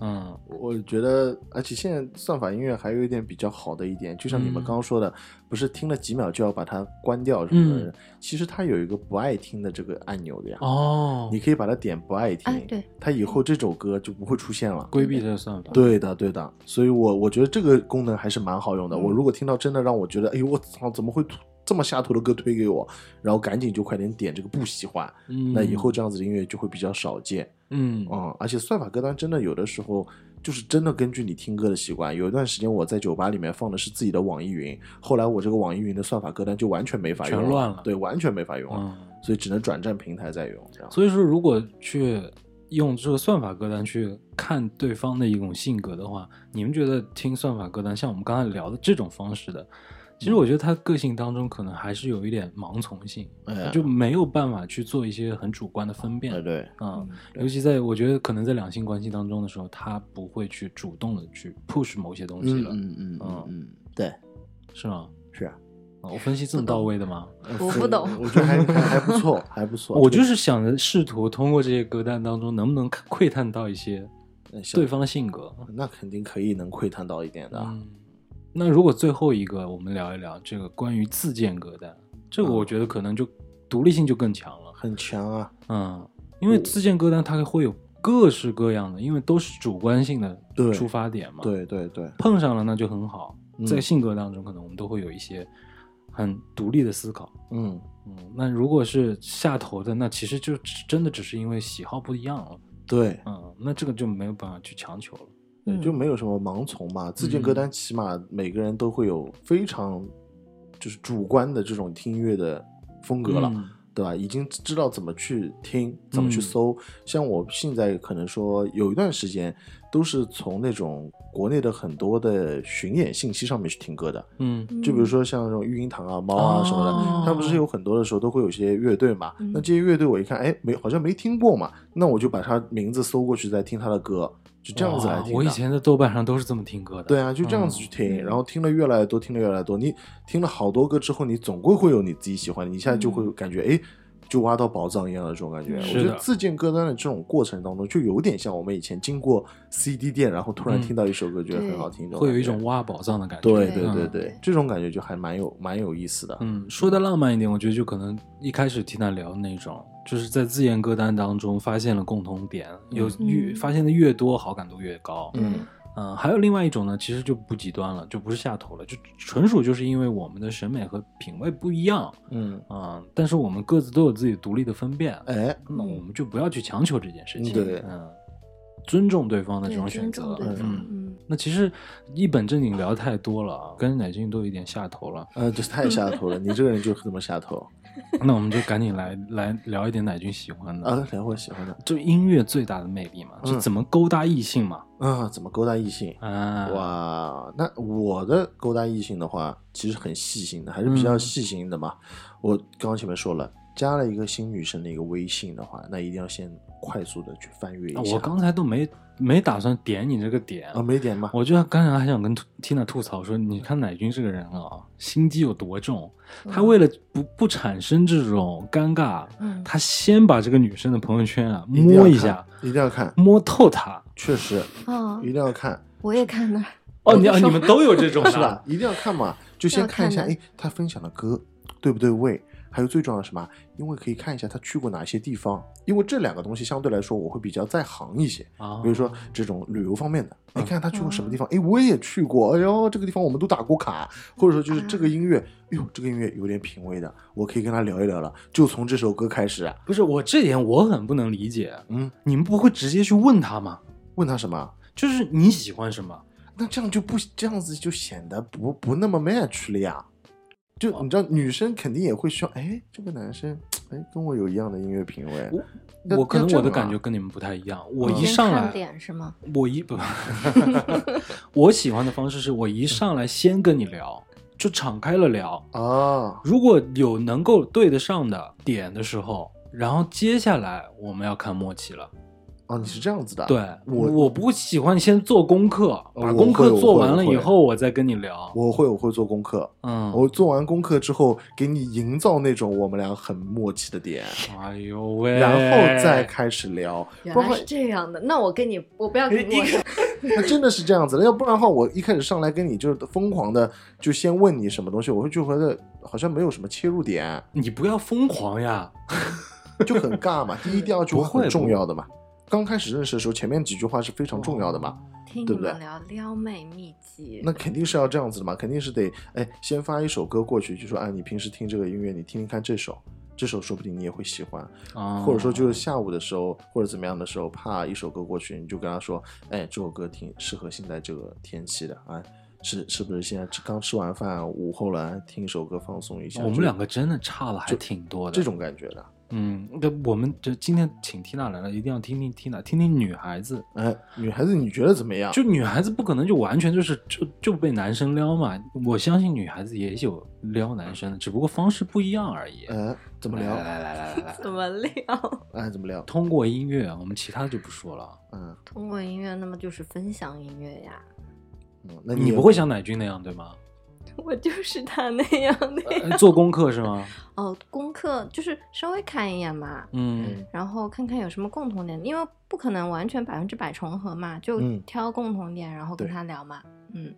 Speaker 1: 嗯
Speaker 2: 我觉得，而且现在算法音乐还有一点比较好的一点，就像你们
Speaker 1: 嗯
Speaker 2: 刚刚说的，不是听了几秒就要把它关掉什么的，
Speaker 1: 嗯
Speaker 2: 其实它有一个不爱听的这个按钮的呀，
Speaker 1: 哦，
Speaker 2: 你可以把它点不爱听，
Speaker 3: 哎对
Speaker 2: 它以后这首歌就不会出现了。
Speaker 1: 规避这个算法。
Speaker 2: 对的，对的，所以我我觉得这个功能还是蛮好用的。
Speaker 3: 嗯
Speaker 2: 我如果听到真的让我觉得，哎呦我操，怎么会这么下头的歌推给我，然后赶紧就快点点这个不喜欢，
Speaker 1: 嗯，
Speaker 2: 那以后这样子的音乐就会比较少见。
Speaker 1: 嗯
Speaker 2: 嗯，而且算法歌单真的有的时候就是真的根据你听歌的习惯。有一段时间我在酒吧里面放的是自己的网易云，后来我这个网易云的算法歌单就完全没法用
Speaker 1: 全乱了
Speaker 2: 对，完全没法用了，
Speaker 1: 嗯，
Speaker 2: 所以只能转战平台在用。这样，
Speaker 1: 所以说如果去用这个算法歌单去看对方的一种性格的话，你们觉得听算法歌单像我们刚才聊的这种方式的？其实我觉得他个性当中可能还是有一点盲从性，就没有办法去做一些很主观的分辨。
Speaker 2: 哎对，
Speaker 1: 啊、
Speaker 3: 嗯
Speaker 2: 对
Speaker 1: 尤其在我觉得可能在两性关系当中的时候，他不会去主动的去 push 某些东西了，
Speaker 2: 嗯嗯嗯嗯嗯，对，
Speaker 1: 是吗？
Speaker 2: 是啊，
Speaker 1: 啊我分析这么到位的吗？
Speaker 3: 我不懂
Speaker 2: 我觉得还还还不错，还不错。
Speaker 1: 我就是想着试图通过这些歌单当中，能不能窥探到一些对方的性格。
Speaker 2: 那肯定可以能窥探到一点的。
Speaker 1: 嗯，那如果最后一个我们聊一聊这个关于自建歌单，这个我觉得可能就独立性就更强了。
Speaker 2: 很强啊，
Speaker 1: 嗯，因为自建歌单它会有各式各样的，因为都是主观性的出发点嘛。，
Speaker 2: 对对对，
Speaker 1: 碰上了那就很好。
Speaker 2: 嗯
Speaker 1: 在性格当中，可能我们都会有一些很独立的思考。
Speaker 2: 嗯，
Speaker 1: 嗯，那如果是下头的，那其实就真的只是因为喜好不一样了。
Speaker 2: 对，
Speaker 1: 嗯，那这个就没有办法去强求了。
Speaker 2: 就没有什么盲从嘛。自建歌单起码每个人都会有非常就是主观的这种听音乐的风格了。
Speaker 1: 嗯
Speaker 2: 对吧？已经知道怎么去听，怎么去
Speaker 1: 嗯
Speaker 2: 搜。像我现在可能说有一段时间都是从那种国内的很多的巡演信息上面去听歌的，
Speaker 1: 嗯
Speaker 2: 就比如说像这种育婴堂啊、猫啊什么的，
Speaker 1: 哦
Speaker 2: 它不是有很多的时候都会有些乐队嘛？
Speaker 3: 嗯
Speaker 2: 那这些乐队我一看，哎，没好像没听过嘛，那我就把他名字搜过去，再听他的歌，就这样子来听
Speaker 1: 我以前在豆瓣上都是这么听歌的。
Speaker 2: 对啊，就这样子去听，
Speaker 3: 嗯
Speaker 2: 然后听了越来越多，听了越来越多。你听了好多歌之后，你总归会有你自己喜欢的，你现在就会感觉，哎、就挖到宝藏一样的这种感觉。
Speaker 3: 嗯
Speaker 2: 我觉得自建歌单的这种过程当中，就有点像我们以前经过 CD 店，然后突然
Speaker 1: 嗯
Speaker 2: 听到一首歌，觉得很好听，这
Speaker 1: 会有一种挖宝藏的感觉。
Speaker 2: 对
Speaker 3: 对
Speaker 1: 嗯
Speaker 2: 对对对，这种感觉就还蛮有蛮有意思的。
Speaker 1: 嗯，说的浪漫一点，我觉得就可能一开始听他聊那种，就是在自研歌单当中发现了共同点，有越
Speaker 3: 嗯
Speaker 1: 发现的越多，好感度越高。
Speaker 3: 对，
Speaker 1: 嗯，还有另外一种呢，其实就不极端了，就不是下头了，就纯属就是因为我们的审美和品味不一样
Speaker 2: 嗯，
Speaker 1: 啊、但是我们各自都有自己独立的分辨，
Speaker 2: 哎，
Speaker 1: 那我们就不要去强求这件事情，
Speaker 2: 嗯对。
Speaker 1: 嗯，尊重对方的这种选择嗯。
Speaker 3: 嗯
Speaker 1: 那其实一本正经聊太多了啊，跟奶俊都有点下头了，
Speaker 2: 呃，这太下头了，你这个人就这么下头
Speaker 1: 那我们就赶紧来来聊一点奶君喜欢的，
Speaker 2: 啊！聊我喜欢的
Speaker 1: 就音乐最大的魅力嘛，
Speaker 2: 嗯
Speaker 1: 就怎么勾搭异性嘛，
Speaker 2: 啊，怎么勾搭异性？
Speaker 1: 啊，
Speaker 2: 哇，那我的勾搭异性的话，其实很细心的，还是比较
Speaker 1: 嗯
Speaker 2: 细心的嘛。我刚刚前面说了，加了一个新女生的一个微信的话，那一定要先快速的去翻阅一下。
Speaker 1: 啊我刚才都没没打算点你这个点
Speaker 2: 啊，没点吗？
Speaker 1: 我就刚才还想跟 Tina 吐槽说，你看乃君这个人啊，心机有多重？他为了不不产生这种尴尬，
Speaker 3: 嗯
Speaker 1: 他先把这个女生的朋友圈啊摸一下，，
Speaker 2: 一定要看，
Speaker 1: 摸透她。
Speaker 2: 确实
Speaker 3: 哦
Speaker 2: 一，定要看，
Speaker 3: 我也看那儿，
Speaker 1: 哦，你啊你们都有这种
Speaker 2: 是吧？？一定要看嘛，就先看一下，哎，他分享的歌对不对味？还有最重要的什么？因为可以看一下他去过哪些地方，因为这两个东西相对来说我会比较在行一些。
Speaker 1: 啊，
Speaker 2: 比如说这种旅游方面的，哎，
Speaker 1: 嗯
Speaker 2: 看他去过什么地方，哎，我也去过，哎呦，这个地方我们都打过卡，或者说就是这个音乐，哎呦，这个音乐有点品味的，我可以跟他聊一聊了，就从这首歌开始，
Speaker 1: 不是我这点我很不能理解，
Speaker 2: 嗯，
Speaker 1: 你们不会直接去问他吗？
Speaker 2: 问他什么？
Speaker 1: 就是你喜欢什么？
Speaker 2: 那这样就不这样子就显得不不那么 match 了呀。就你知道，女生肯定也会需要，哎，这个男生，哎，跟我有一样的音乐品味。要
Speaker 1: 我可能我的感觉跟你们不太一样，我
Speaker 2: 嗯
Speaker 1: 一上来，
Speaker 3: 点是吗？
Speaker 1: 我一不，我喜欢的方式是我一上来先跟你聊，就敞开了聊。
Speaker 2: 啊，
Speaker 1: 如果有能够对得上的点的时候，然后接下来我们要看默契了。
Speaker 2: 哦，你是这样子的，
Speaker 1: 对
Speaker 2: 我
Speaker 1: 我不喜欢先做功课，把功课做完了以后，我再跟你聊。
Speaker 2: 我会我会做功课，
Speaker 1: 嗯，
Speaker 2: 我做完功课之后，给你营造那种我们俩很默契的点，
Speaker 1: 哎呦喂，
Speaker 2: 然后再开始聊。
Speaker 3: 原来是这样的，那我跟你，我不要跟你。
Speaker 2: 那真的是这样子的，要不然的话，我一开始上来跟你就是疯狂的就先问你什么东西，我会就觉得好像没有什么切入点，
Speaker 1: 你不要疯狂呀。
Speaker 2: 就很尬嘛。第一、第二句话
Speaker 1: 不会
Speaker 2: 很重要的嘛。刚开始认识的时候，前面几句话是非常重要的嘛。
Speaker 3: 听
Speaker 2: 对不对
Speaker 3: 聊撩妹秘籍，
Speaker 2: 那肯定是要这样子的嘛，肯定是得哎，先发一首歌过去，就说哎，你平时听这个音乐，你听听看这首，这首说不定你也会喜欢。
Speaker 1: 啊，
Speaker 2: 或者说就是下午的时候或者怎么样的时候，啪一首歌过去，你就跟他说，哎，这首歌挺适合现在这个天气的，哎，是是不是现在刚吃完饭午后了，听一首歌放松一下？
Speaker 1: 我们两个真的差了还挺多的。
Speaker 2: 这种感觉的，
Speaker 1: 嗯，那我们就今天请缇娜来了，一定要听听缇娜，听听女孩子。
Speaker 2: 哎，女孩子你觉得怎么样？
Speaker 1: 就女孩子不可能就完全就是就就被男生撩嘛，我相信女孩子也有撩男生的，只不过方式不一样而已。
Speaker 2: 哎，怎么撩？
Speaker 1: 来来来来来来，
Speaker 3: 怎么撩？
Speaker 2: 哎，怎么撩？
Speaker 1: 通过音乐，我们其他就不说了。
Speaker 2: 嗯
Speaker 3: 通过音乐，那么就是分享音乐呀。
Speaker 2: 嗯，那
Speaker 1: 你
Speaker 2: 也
Speaker 1: 不会像乃君那样对吗？
Speaker 3: 我就是他那样的
Speaker 1: 呃 做功课是吗？
Speaker 3: 哦，功课就是稍微看一眼嘛，
Speaker 1: 嗯。
Speaker 3: 然后看看有什么共同点，因为不可能完全百分之百重合嘛，就
Speaker 2: 嗯
Speaker 3: 挑共同点，然后跟他聊嘛，嗯，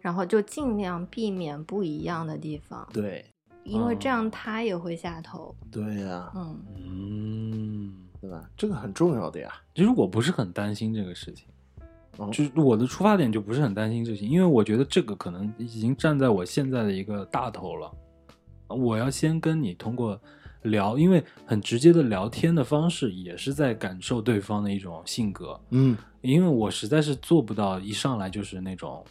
Speaker 3: 然后就尽量避免不一样的地方，
Speaker 2: 对。
Speaker 3: 因为这
Speaker 1: 哦
Speaker 3: 样他也会下头，
Speaker 2: 对呀，
Speaker 3: 嗯，
Speaker 1: 嗯，
Speaker 2: 对吧？这个很重要的呀。
Speaker 1: 其实我不是很担心这个事情。
Speaker 2: 哦
Speaker 1: 就是我的出发点就不是很担心这些，因为我觉得这个可能已经站在我现在的一个大头了。我要先跟你通过聊，因为很直接的聊天的方式也是在感受对方的一种性格。
Speaker 2: 嗯
Speaker 1: 因为我实在是做不到一上来就是那种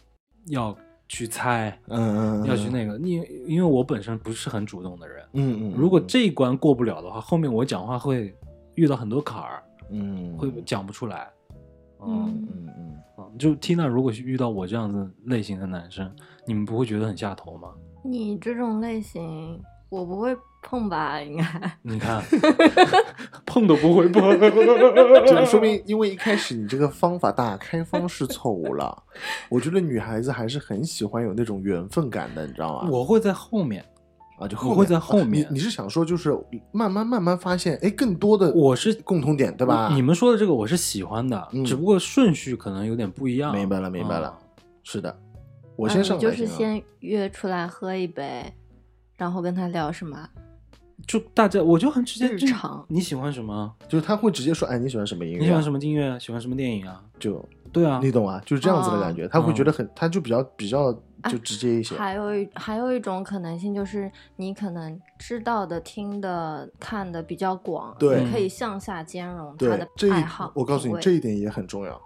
Speaker 1: 要去猜，
Speaker 2: 嗯嗯，
Speaker 1: 要去那个，因为因为我本身不是很主动的人，
Speaker 2: 嗯嗯，
Speaker 1: 如果这一关过不了的话，后面我讲话会遇到很多坎儿，
Speaker 2: 嗯
Speaker 1: 会讲不出来。
Speaker 3: 嗯
Speaker 2: 嗯嗯
Speaker 1: 啊，就 Tina 如果是遇到我这样子类型的男生，你们不会觉得很下头吗？
Speaker 3: 你这种类型我不会碰吧？应该，
Speaker 1: 你看，碰都不会碰，
Speaker 2: 这说明因为一开始你这个方法大开方式错误了。我觉得女孩子还是很喜欢有那种缘分感的，你知道吗？
Speaker 1: 我会在后面，
Speaker 2: 啊，就
Speaker 1: 我会在后
Speaker 2: 啊
Speaker 1: 面
Speaker 2: 你你是想说就是慢慢慢慢发现，哎，更多的
Speaker 1: 我是
Speaker 2: 共同点，对吧？
Speaker 1: 你们说的这个我是喜欢的，
Speaker 2: 嗯
Speaker 1: 只不过顺序可能有点不一样。
Speaker 2: 明白了明白了
Speaker 1: 啊
Speaker 2: 是的，我先上
Speaker 3: 嗯、就是先约出来喝一杯，然后跟他聊什么？
Speaker 1: 就大家我就很直接，
Speaker 3: 日常
Speaker 1: 你喜欢什么？
Speaker 2: 就是他会直接说，哎，你喜欢什么音乐啊？
Speaker 1: 你喜欢什么音乐？喜欢什么电影啊？
Speaker 2: 就
Speaker 1: 对啊，
Speaker 2: 你懂啊？就是这样子的感觉，他会觉得很，他就比较比较就直接一些。
Speaker 3: 还有一还有一种可能性就是，你可能知道的、听的、看的比较广，
Speaker 2: 对
Speaker 3: 你可以向下兼容他的，爱好。
Speaker 2: 我告诉你，这一点也很重要。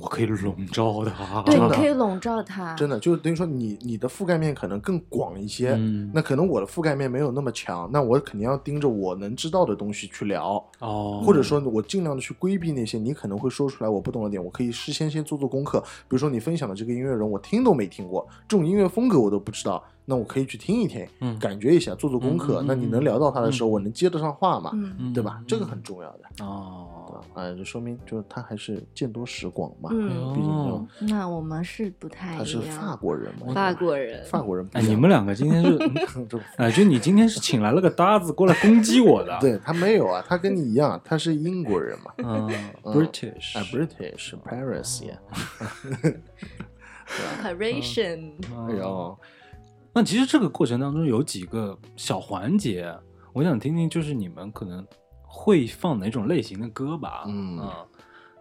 Speaker 1: 我可以笼罩他。
Speaker 3: 对，你可以笼罩他。
Speaker 2: 真的，就等于说你你的覆盖面可能更广一些，
Speaker 1: 嗯。
Speaker 2: 那可能我的覆盖面没有那么强，那我肯定要盯着我能知道的东西去聊，
Speaker 1: 哦，
Speaker 2: 或者说我尽量的去规避那些你可能会说出来我不懂的点，我可以事先先做做功课，比如说你分享的这个音乐人我听都没听过，这种音乐风格我都不知道，那我可以去听一听，
Speaker 1: 嗯
Speaker 2: 感觉一下，做做功课，那你能聊到他的时候，
Speaker 1: 嗯。
Speaker 2: 我能接得上话嘛，对吧？这个很重要的。
Speaker 1: 哦，
Speaker 2: 啊，就说明就是他还是见多识广嘛，
Speaker 3: 嗯。
Speaker 2: 毕竟
Speaker 3: 那我们是不太
Speaker 2: 他是
Speaker 3: 一样。
Speaker 2: 法国人嘛，
Speaker 3: 法国人，
Speaker 2: 法国人
Speaker 1: 哎，你们两个今天是，
Speaker 2: 就
Speaker 1: 哎，就你今天是请来了个搭子过来攻击我的，，
Speaker 2: 对他没有啊，他跟你一样，他是英国人嘛，
Speaker 1: 嗯
Speaker 2: 嗯
Speaker 1: ，British，
Speaker 2: 啊，British Paris 呀
Speaker 3: ，Decoration，
Speaker 1: 嗯
Speaker 2: 哎呦，
Speaker 1: 那其实这个过程当中有几个小环节，我想听听，就是你们可能会放哪种类型的歌吧？
Speaker 2: 嗯
Speaker 1: 啊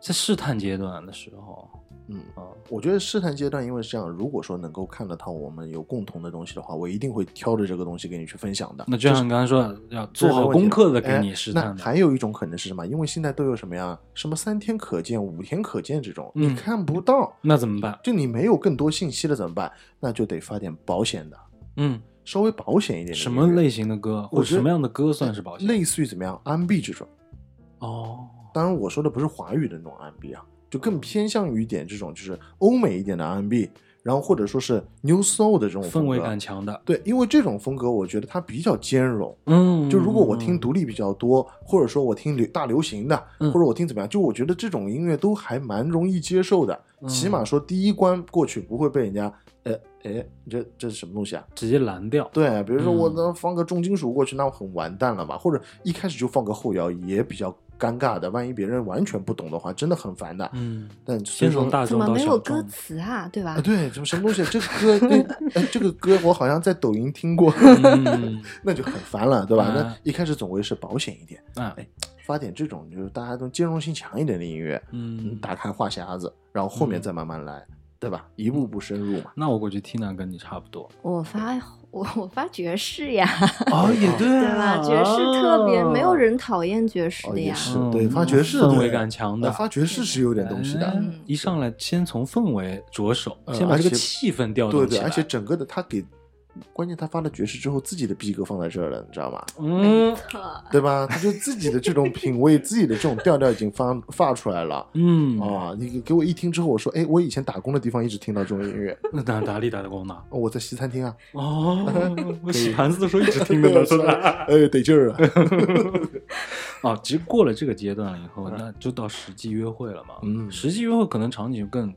Speaker 1: 在试探阶段的时候，
Speaker 2: 嗯
Speaker 1: 啊，
Speaker 2: 我觉得试探阶段，因为是这样，如果说能够看得到我们有共同的东西的话，我一定会挑着这个东西给你去分享的。
Speaker 1: 那就像你刚才说的，要做好功课的给你试探
Speaker 2: 哎那。还有一种可能是什么？因为现在都有什么呀？什么三天可见、五天可见这种，
Speaker 1: 嗯
Speaker 2: 你看不到，
Speaker 1: 那怎么办？
Speaker 2: 就你没有更多信息了怎么办？那就得发点保险的，
Speaker 1: 嗯，
Speaker 2: 稍微保险一点的。
Speaker 1: 什么类？型的歌，或者什么样的歌算是保险？
Speaker 2: 类似于怎么样？R&B 这种。
Speaker 1: 哦，
Speaker 2: 当然，我说的不是华语的那种 R&B 啊，就更偏向于一点这种就是欧美一点的 R&B，然后或者说是 New Soul 的这种
Speaker 1: 氛围感。强的。
Speaker 2: 对，因为这种风格我觉得它比较兼容。
Speaker 1: 嗯，
Speaker 2: 就如果我听独立比较多，或者说我听流大流行的，
Speaker 1: 嗯
Speaker 2: 或者我听怎么样，就我觉得这种音乐都还蛮容易接受的，
Speaker 1: 嗯
Speaker 2: 起码说第一关过去不会被人家，呃，哎，这这是什么东西啊？
Speaker 1: 直接拦掉。
Speaker 2: 对，比如说我
Speaker 1: 嗯
Speaker 2: 能放个重金属过去，那我很完蛋了嘛？或者一开始就放个后摇，也比较尴尬的。万一别人完全不懂的话，真的很烦的。
Speaker 1: 嗯，
Speaker 2: 但所以说
Speaker 1: 先从大
Speaker 3: 怎么
Speaker 1: 众到小
Speaker 3: 没有歌
Speaker 1: 众。
Speaker 3: 词啊？对吧
Speaker 2: 啊，？对，什么什么东西？这个歌，对，哎，这个歌我好像在抖音听过，
Speaker 1: 嗯，
Speaker 2: 那就很烦了，对吧？
Speaker 1: 啊
Speaker 2: 那一开始总归是保险一点，
Speaker 1: 啊，
Speaker 2: 哎，发点这种就是大家都兼容性强一点的音乐，
Speaker 1: 嗯，
Speaker 2: 打开话匣子，然后后面再慢慢来，对吧？一步步深入嘛。
Speaker 1: 那我估计 Tina 跟你差不多。
Speaker 3: 我发我我发爵士呀，
Speaker 1: 哦，也对
Speaker 3: 对吧？爵士特别没有人讨厌爵士
Speaker 2: 哦，
Speaker 3: 的呀。
Speaker 2: 也是，
Speaker 1: 嗯
Speaker 2: 对，发爵士
Speaker 1: 氛围感强的
Speaker 2: 呃发爵士是有点东西的。
Speaker 1: 一上来先从氛围着手，
Speaker 2: 呃
Speaker 1: 先把这个气氛调动起来。
Speaker 2: 而且整个的他给，关键他发了爵士之后，自己的逼格放在这儿了，你知道吗？
Speaker 1: 嗯
Speaker 2: 对吧？他就自己的这种品味，自己的这种调调已经发发出来了。
Speaker 1: 嗯，
Speaker 2: 啊！你给我一听之后，我说，哎，我以前打工的地方一直听到这种音乐，
Speaker 1: 那哪哪里打的工呢？
Speaker 2: 哦我在西餐厅啊，
Speaker 1: 哦，我洗盘子的时候一直听的 呢，是吧？
Speaker 2: 哎，得劲儿啊！
Speaker 1: 啊，其实过了这个阶段了以后，那就到实际约会了嘛。
Speaker 2: 嗯
Speaker 1: 实际约会可能场景更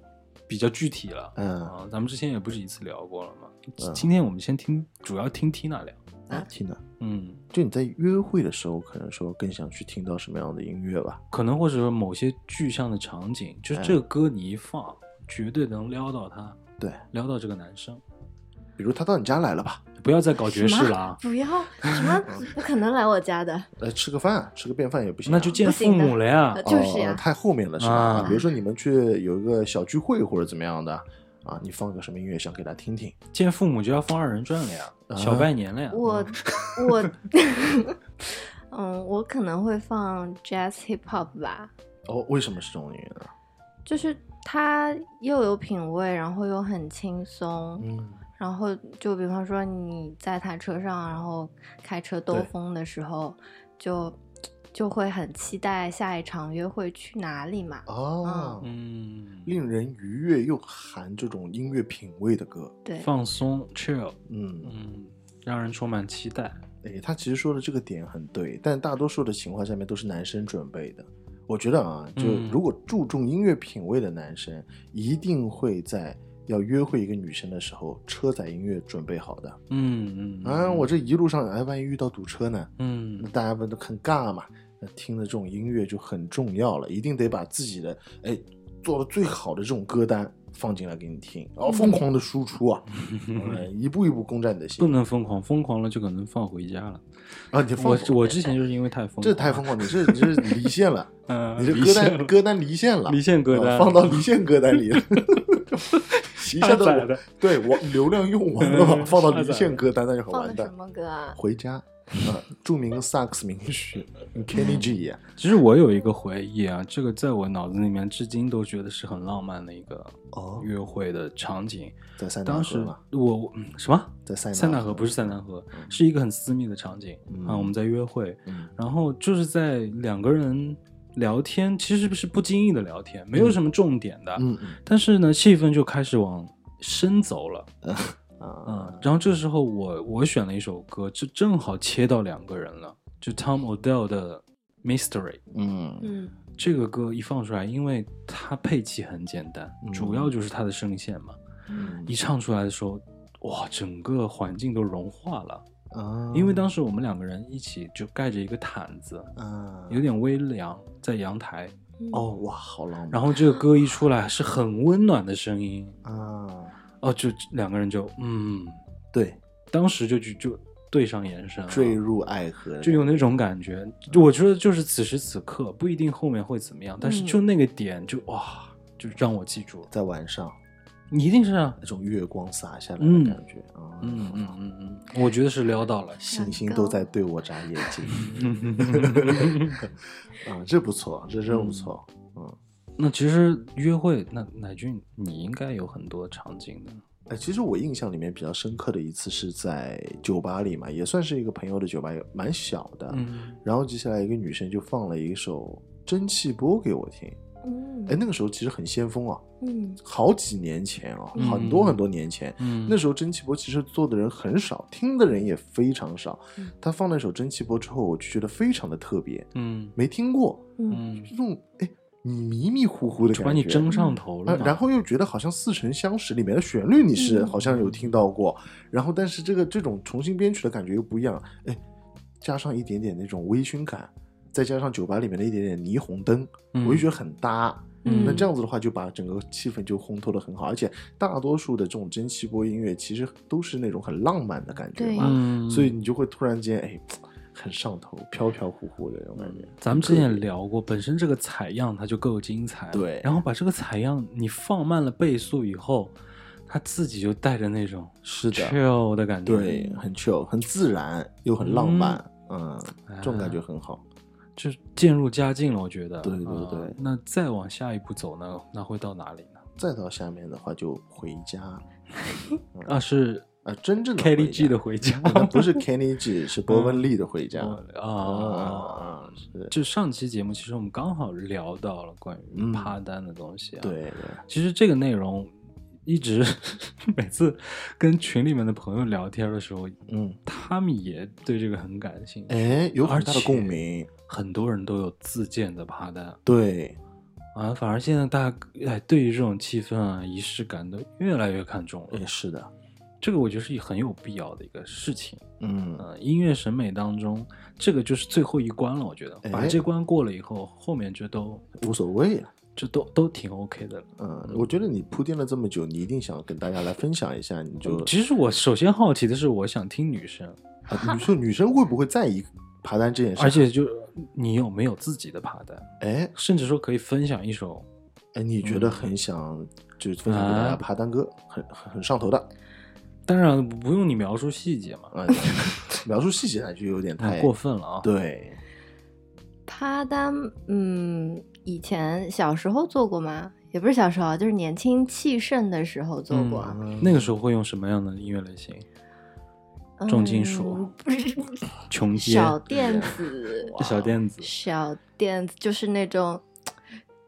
Speaker 1: 比较具体了。
Speaker 2: 嗯
Speaker 1: 啊，咱们之前也不止一次聊过了嘛。
Speaker 2: 嗯。
Speaker 1: 今天我们先听，主要听 Tina 聊。
Speaker 2: 啊，，Tina，，
Speaker 1: 嗯，
Speaker 2: 就你在约会的时候，可能说更想去听到什么样的音乐吧？
Speaker 1: 可能或者说某些具象的场景，就是
Speaker 2: 哎。
Speaker 1: 这个歌你一放，绝对能撩到他，
Speaker 2: 对，
Speaker 1: 撩到这个男生。
Speaker 2: 比如他到你家来了吧，
Speaker 1: 不要再搞爵士了啊！
Speaker 3: 不要？什么？不可能来我家的，
Speaker 2: 来吃个饭，吃个便饭也不行啊、
Speaker 1: 那就见父母了呀。
Speaker 3: 呃。就是呀。
Speaker 2: 哦太后面了是吧？
Speaker 1: 啊。
Speaker 2: 比如说你们去有一个小聚会或者怎么样的啊，你放个什么音乐想给他听听，
Speaker 1: 见父母就要放二人转了呀，
Speaker 2: 啊
Speaker 1: 小拜年了呀。
Speaker 3: 我我 嗯，我可能会放 jazz hip hop 吧，
Speaker 2: 哦，为什么是这种音乐呢？
Speaker 3: 就是它又有品味，然后又很轻松，
Speaker 2: 嗯，
Speaker 3: 然后就比方说你在他车上，然后开车兜风的时候，就就会很期待下一场约会去哪里嘛。
Speaker 2: 哦，
Speaker 1: 嗯，
Speaker 2: 令人愉悦又含这种音乐品味的歌，
Speaker 3: 对，
Speaker 1: 放松 chill，
Speaker 2: 嗯，
Speaker 1: 嗯，让人充满期待。
Speaker 2: 哎，他其实说的这个点很对，但大多数的情况下面都是男生准备的。我觉得啊，就
Speaker 1: 嗯
Speaker 2: 如果注重音乐品味的男生，一定会在要约会一个女生的时候，车载音乐准备好的。
Speaker 1: 嗯嗯
Speaker 2: 啊，我这一路上，哎，万一遇到堵车呢？
Speaker 1: 嗯
Speaker 2: 那大家不都很尬嘛？那听的这种音乐就很重要了，一定得把自己的哎做的最好的这种歌单放进来给你听，然后疯狂的输出啊，哎 一步一步攻占你的心不。
Speaker 1: 能疯狂，疯狂了就可能放回家了。
Speaker 2: 啊，你放
Speaker 1: 我我之前就是因为太疯狂，
Speaker 2: 这太疯狂，你这你这离线了，
Speaker 1: 嗯，
Speaker 2: 你这歌单歌单离线了，
Speaker 1: 离线歌单
Speaker 2: 啊放到离线歌单里了，一下子
Speaker 1: 下载的。
Speaker 2: 对我 流量用完了放到离线歌单那就很完蛋
Speaker 3: 放的。什。么歌啊？
Speaker 2: 回家啊，著名萨克斯名曲 Kenny G 啊
Speaker 1: 其实我有一个回忆啊，这个在我脑子里面至今都觉得是很浪漫的一个
Speaker 2: 哦，
Speaker 1: 约会的场景。
Speaker 2: 在塞纳。
Speaker 1: 当时
Speaker 2: 河嘛，
Speaker 1: 我什么？
Speaker 2: 在塞纳
Speaker 1: 塞纳河
Speaker 2: 河
Speaker 1: 不是塞纳河，
Speaker 2: 嗯。
Speaker 1: 是一个很私密的场景
Speaker 2: 嗯。
Speaker 1: 啊，我们在约会，
Speaker 2: 嗯。
Speaker 1: 然后就是在两个人聊天，其实是不经意的聊天，没有什么重点的，
Speaker 2: 嗯嗯。
Speaker 1: 但是呢，气氛就开始往深走了。
Speaker 2: 嗯
Speaker 1: 嗯，然后这时候我我选了一首歌，就正好切到两个人了，就 Tom Odell 的 Mystery
Speaker 2: 嗯。
Speaker 3: 嗯。
Speaker 1: 这个歌一放出来，因为它配器很简单，
Speaker 2: 嗯。
Speaker 1: 主要就是它的声线嘛，
Speaker 2: 嗯。
Speaker 1: 一唱出来的时候，哇，整个环境都融化了。
Speaker 2: 啊，
Speaker 1: 因为当时我们两个人一起就盖着一个毯子，
Speaker 2: 嗯。
Speaker 1: 有点微凉，在阳台。
Speaker 3: 嗯。
Speaker 2: 哦哇，好浪漫，
Speaker 1: 然后这个歌一出来，是很温暖的声音，
Speaker 2: 啊，
Speaker 1: 哦，就两个人就嗯，
Speaker 2: 对，
Speaker 1: 当时就就就对上眼神，
Speaker 2: 坠入爱河，
Speaker 1: 就有那种感觉。就我觉得就是此时此刻不一定后面会怎么样，但是
Speaker 3: 嗯。
Speaker 1: 就那个点就哇，就让我记住了。
Speaker 2: 在晚上。
Speaker 1: 你一定是啊，
Speaker 2: 那种月光洒下来
Speaker 1: 嗯
Speaker 2: 的感觉啊，
Speaker 1: 嗯嗯嗯嗯，我觉得是撩到了。
Speaker 2: 星星都在对我眨眼睛，啊，这不错，这真不错，嗯。
Speaker 1: 那其实约会，那乃俊你应该有很多场景的。
Speaker 2: 哎，其实我印象里面比较深刻的一次是在酒吧里嘛，也算是一个朋友的酒吧，也蛮小的。
Speaker 1: 嗯
Speaker 2: 然后接下来一个女生就放了一首《蒸汽波》给我听。
Speaker 3: 嗯。
Speaker 2: 哎，那个时候其实很先锋啊，
Speaker 3: 嗯。
Speaker 2: 好几年前啊，
Speaker 1: 嗯。
Speaker 2: 很多很多年前。
Speaker 1: 嗯，
Speaker 2: 那时候蒸汽波其实做的人很少，听的人也非常少。
Speaker 3: 嗯。
Speaker 2: 他放那首蒸汽波之后，我就觉得非常的特别，
Speaker 1: 嗯。
Speaker 2: 没听过，
Speaker 3: 嗯。
Speaker 1: 嗯，
Speaker 2: 这种哎迷迷糊糊的
Speaker 1: 就
Speaker 2: 感觉，
Speaker 1: 把你蒸上头了
Speaker 2: 然后又觉得好像似曾相识，里面的旋律你是
Speaker 3: 嗯。
Speaker 2: 好像有听到过，然后但是这个这种重新编曲的感觉又不一样，哎，加上一点点那种微醺感，再加上酒吧里面的一点点霓虹灯，
Speaker 1: 嗯
Speaker 2: 我就觉得很搭。
Speaker 3: 嗯
Speaker 2: 那这样子的话，就把整个气氛就烘托的很好，而且大多数的这种蒸汽波音乐其实都是那种很浪漫的感觉嘛，
Speaker 1: 嗯，
Speaker 2: 所以你就会突然间哎，很上头，飘飘忽忽的那种感觉。
Speaker 1: 咱们之前也聊过，本身这个采样它就够精彩，
Speaker 2: 对
Speaker 1: 然后把这个采样你放慢了倍速以后，它自己就带着那种
Speaker 2: 是的
Speaker 1: chill 的感觉，
Speaker 2: 对，很 chill，很自然又很浪漫，嗯，这种感觉很好。
Speaker 1: 就渐入佳境了，我觉得。
Speaker 2: 对对
Speaker 1: 啊
Speaker 2: 对
Speaker 1: 那再往下一步走呢，那会到哪里呢？
Speaker 2: 再到下面的话就回家，
Speaker 1: 啊，是
Speaker 2: 啊，真正的 Kenny
Speaker 1: G 的回家，
Speaker 2: 那不是 Kenny G，是伯文利的回家。
Speaker 1: 啊
Speaker 2: 啊
Speaker 1: 啊！
Speaker 2: 啊，是，
Speaker 1: 就上期节目，其实我们刚好聊到了关于
Speaker 2: 嗯
Speaker 1: 趴单的东西啊。，
Speaker 2: 对对，
Speaker 1: 其实这个内容一直 每次跟群里面的朋友聊天的时候，
Speaker 2: 嗯，
Speaker 1: 他们也对这个很感兴趣。
Speaker 2: 哎，有很大的
Speaker 1: 而且
Speaker 2: 共鸣。
Speaker 1: 很多人都有自建的趴单
Speaker 2: 对，
Speaker 1: 啊，反而现在大家哎对于这种气氛啊、仪式感都越来越看重了
Speaker 2: 哎，。是的，
Speaker 1: 这个我觉得是很有必要的一个事情。
Speaker 2: 嗯，
Speaker 1: 呃，音乐审美当中，这个就是最后一关了。我觉得
Speaker 2: 哎
Speaker 1: 把这关过了以后，后面就都
Speaker 2: 无所谓了。
Speaker 1: 这都都挺 OK 的了。
Speaker 2: 嗯，我觉得你铺垫了这么久，你一定想跟大家来分享一下，你就
Speaker 1: 其实我首先好奇的是，我想听女生，
Speaker 2: 啊女生女生会不会在意爬单这件事？
Speaker 1: 而且就你有没有自己的爬单，
Speaker 2: 哎
Speaker 1: 甚至说可以分享一首。
Speaker 2: 哎，你觉得很想就分享给大家
Speaker 1: 啊
Speaker 2: 爬单歌，很很很上头的
Speaker 1: 当然不用你描述细节嘛，
Speaker 2: 啊，描述细节那就有点太
Speaker 1: 太过分了啊。
Speaker 2: 对，
Speaker 3: 趴单，嗯，以前小时候做过吗？也不是小时候啊，就是年轻气盛的时候做过。
Speaker 2: 嗯
Speaker 1: 那个时候会用什么样的音乐类型？重金属
Speaker 3: 嗯不是
Speaker 1: 穷街、
Speaker 3: 小电子，
Speaker 1: 小电子，
Speaker 3: 小电子就是那种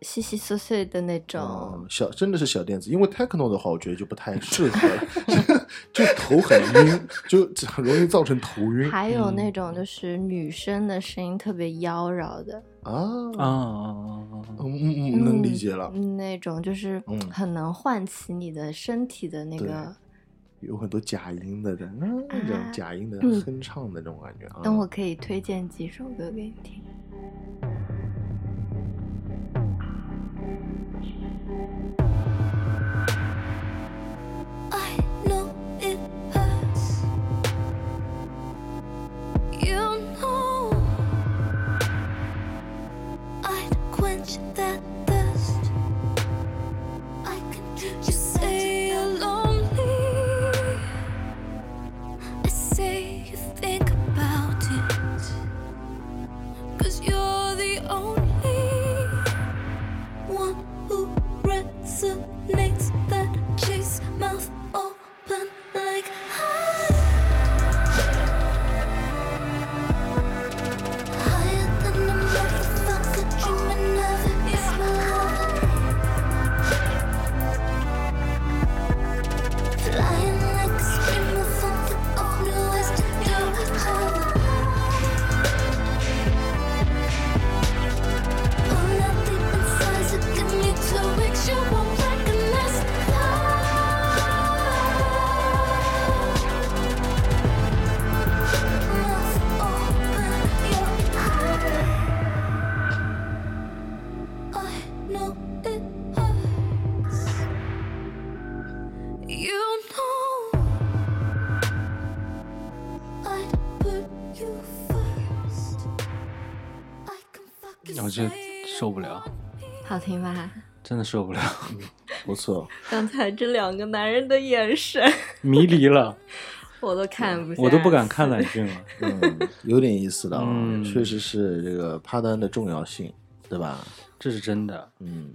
Speaker 3: 细细碎碎的那种。
Speaker 2: 嗯，，小真的是小电子，因为 techno 的话，我觉得就不太适合了，就头很晕，就很容易造成头晕。
Speaker 3: 还有那
Speaker 1: 嗯
Speaker 3: 种就是女生的声音特别妖娆的，
Speaker 2: 啊
Speaker 1: 啊。啊啊啊！
Speaker 2: 嗯嗯嗯，能理解了，
Speaker 3: 嗯那种就是
Speaker 2: 嗯。
Speaker 3: 很能唤起你的身体的那个。
Speaker 2: 有很多假音的，嗯，这种
Speaker 3: 啊
Speaker 2: 假音的
Speaker 3: 嗯。
Speaker 2: 哼唱的那种感觉啊。
Speaker 3: 等我可以推荐几首歌给你听。
Speaker 5: Thank you.
Speaker 3: 听吧？
Speaker 1: 真的受不了，
Speaker 2: 不错，
Speaker 3: 刚才这两个男人的眼神，
Speaker 1: 迷离了，
Speaker 3: 我都看不，
Speaker 1: 我都不敢看懒俊了。
Speaker 2: 嗯，有点意思的啊，
Speaker 1: 嗯
Speaker 2: 确实是这个趴单的重要性，对吧？
Speaker 1: 这是真的，
Speaker 2: 嗯，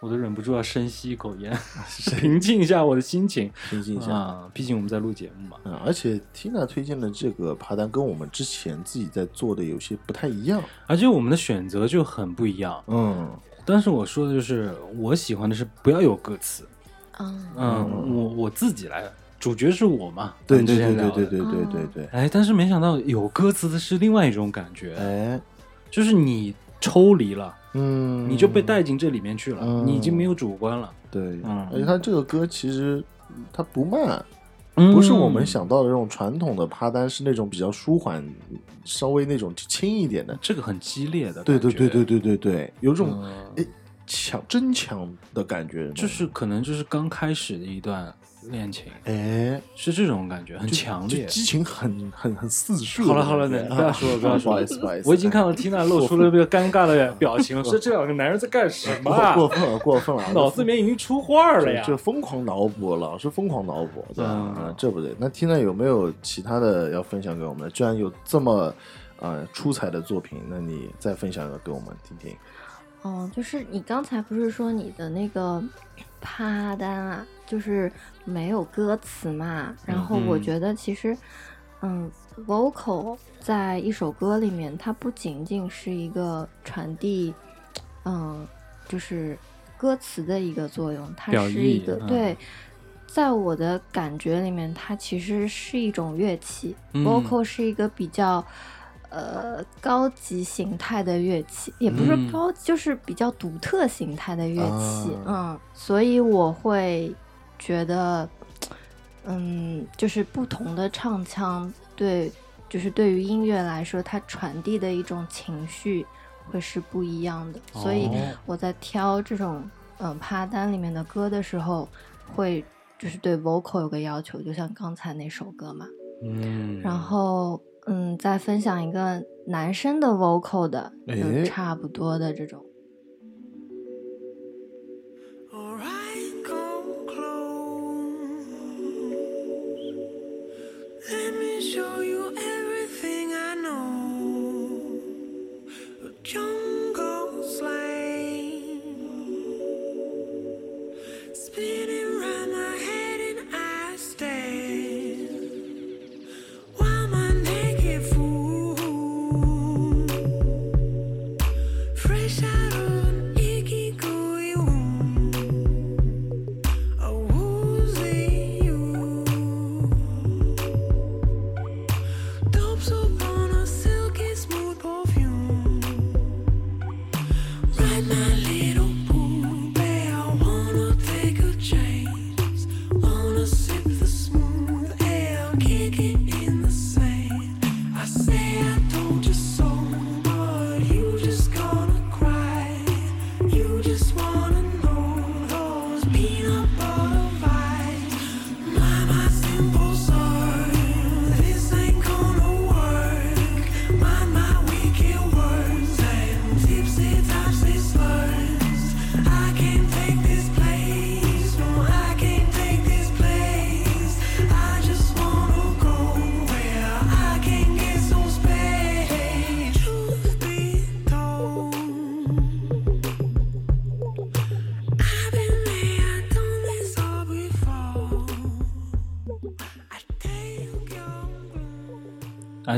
Speaker 1: 我都忍不住要深吸一口烟，平静一下我的心情
Speaker 2: 平静一下。
Speaker 1: 啊。毕竟我们在录节目嘛。
Speaker 2: 嗯，而且 Tina 推荐的这个爬单跟我们之前自己在做的有些不太一样。
Speaker 1: 而且我们的选择就很不一样。
Speaker 2: 嗯
Speaker 1: 但是我说的就是，我喜欢的是不要有歌词。
Speaker 3: 嗯，
Speaker 1: 嗯，我我自己来，主角是我嘛。
Speaker 2: 对对对对对对对对对。
Speaker 1: 哎，但是没想到有歌词的是另外一种感觉，
Speaker 2: 哎，
Speaker 1: 就是你抽离了，
Speaker 2: 嗯，
Speaker 1: 你就被带进这里面去了，
Speaker 2: 嗯
Speaker 1: 你已经没有主观了。
Speaker 2: 对，
Speaker 1: 嗯
Speaker 2: 而且他这个歌其实它不慢，
Speaker 1: 嗯
Speaker 2: 不是我们想到的这种传统的趴单，是那种比较舒缓，稍微那种轻一点的。
Speaker 1: 这个很激烈的，
Speaker 2: 对对对对，对对对，有种
Speaker 1: 嗯。
Speaker 2: 哎强真强的感觉，
Speaker 1: 就是可能就是刚开始的一段恋情，
Speaker 2: 哎，
Speaker 1: 是这种感觉，很强烈
Speaker 2: 就。激情很很很四射。
Speaker 1: 好了好了，你 不要说了，不要说了
Speaker 2: 不好意思不好意思，
Speaker 1: 我已经看到 Tina 露出了这个尴尬的表情，说这两个男人在干什么
Speaker 2: 过分了过分了，
Speaker 1: 脑子里面已经出画了呀
Speaker 2: 就！疯狂脑补，老是疯狂脑补，对啊这不对。那 Tina 有没有其他的要分享给我们的？居然有这么呃出彩的作品，那你再分享一个给我们听听。
Speaker 3: 哦，就是你刚才不是说你的那个趴单啊，就是没有歌词嘛？然后我
Speaker 1: 嗯
Speaker 3: 觉得其实，嗯，vocal 在一首歌里面，它不仅仅是一个传递，嗯，就是歌词的一个作用，它是一个对。在我的感觉里面，它其实是一种乐器、
Speaker 1: 嗯
Speaker 3: v o c a l 是一个比较呃高级形态的乐器，也不是
Speaker 1: 嗯
Speaker 3: 高，就是比较独特形态的乐器。
Speaker 2: 啊
Speaker 3: 嗯，所以我会觉得，嗯，就是不同的唱腔对，就是对于音乐来说，它传递的一种情绪会是不一样的。所以
Speaker 1: 哦
Speaker 3: 我在挑这种嗯趴单里面的歌的时候，会就是对 vocal 有个要求，就像刚才那首歌嘛。
Speaker 1: 嗯，
Speaker 3: 然后嗯，再分享一个男生的 vocal 的，
Speaker 2: 哎
Speaker 3: 就差不多的这种。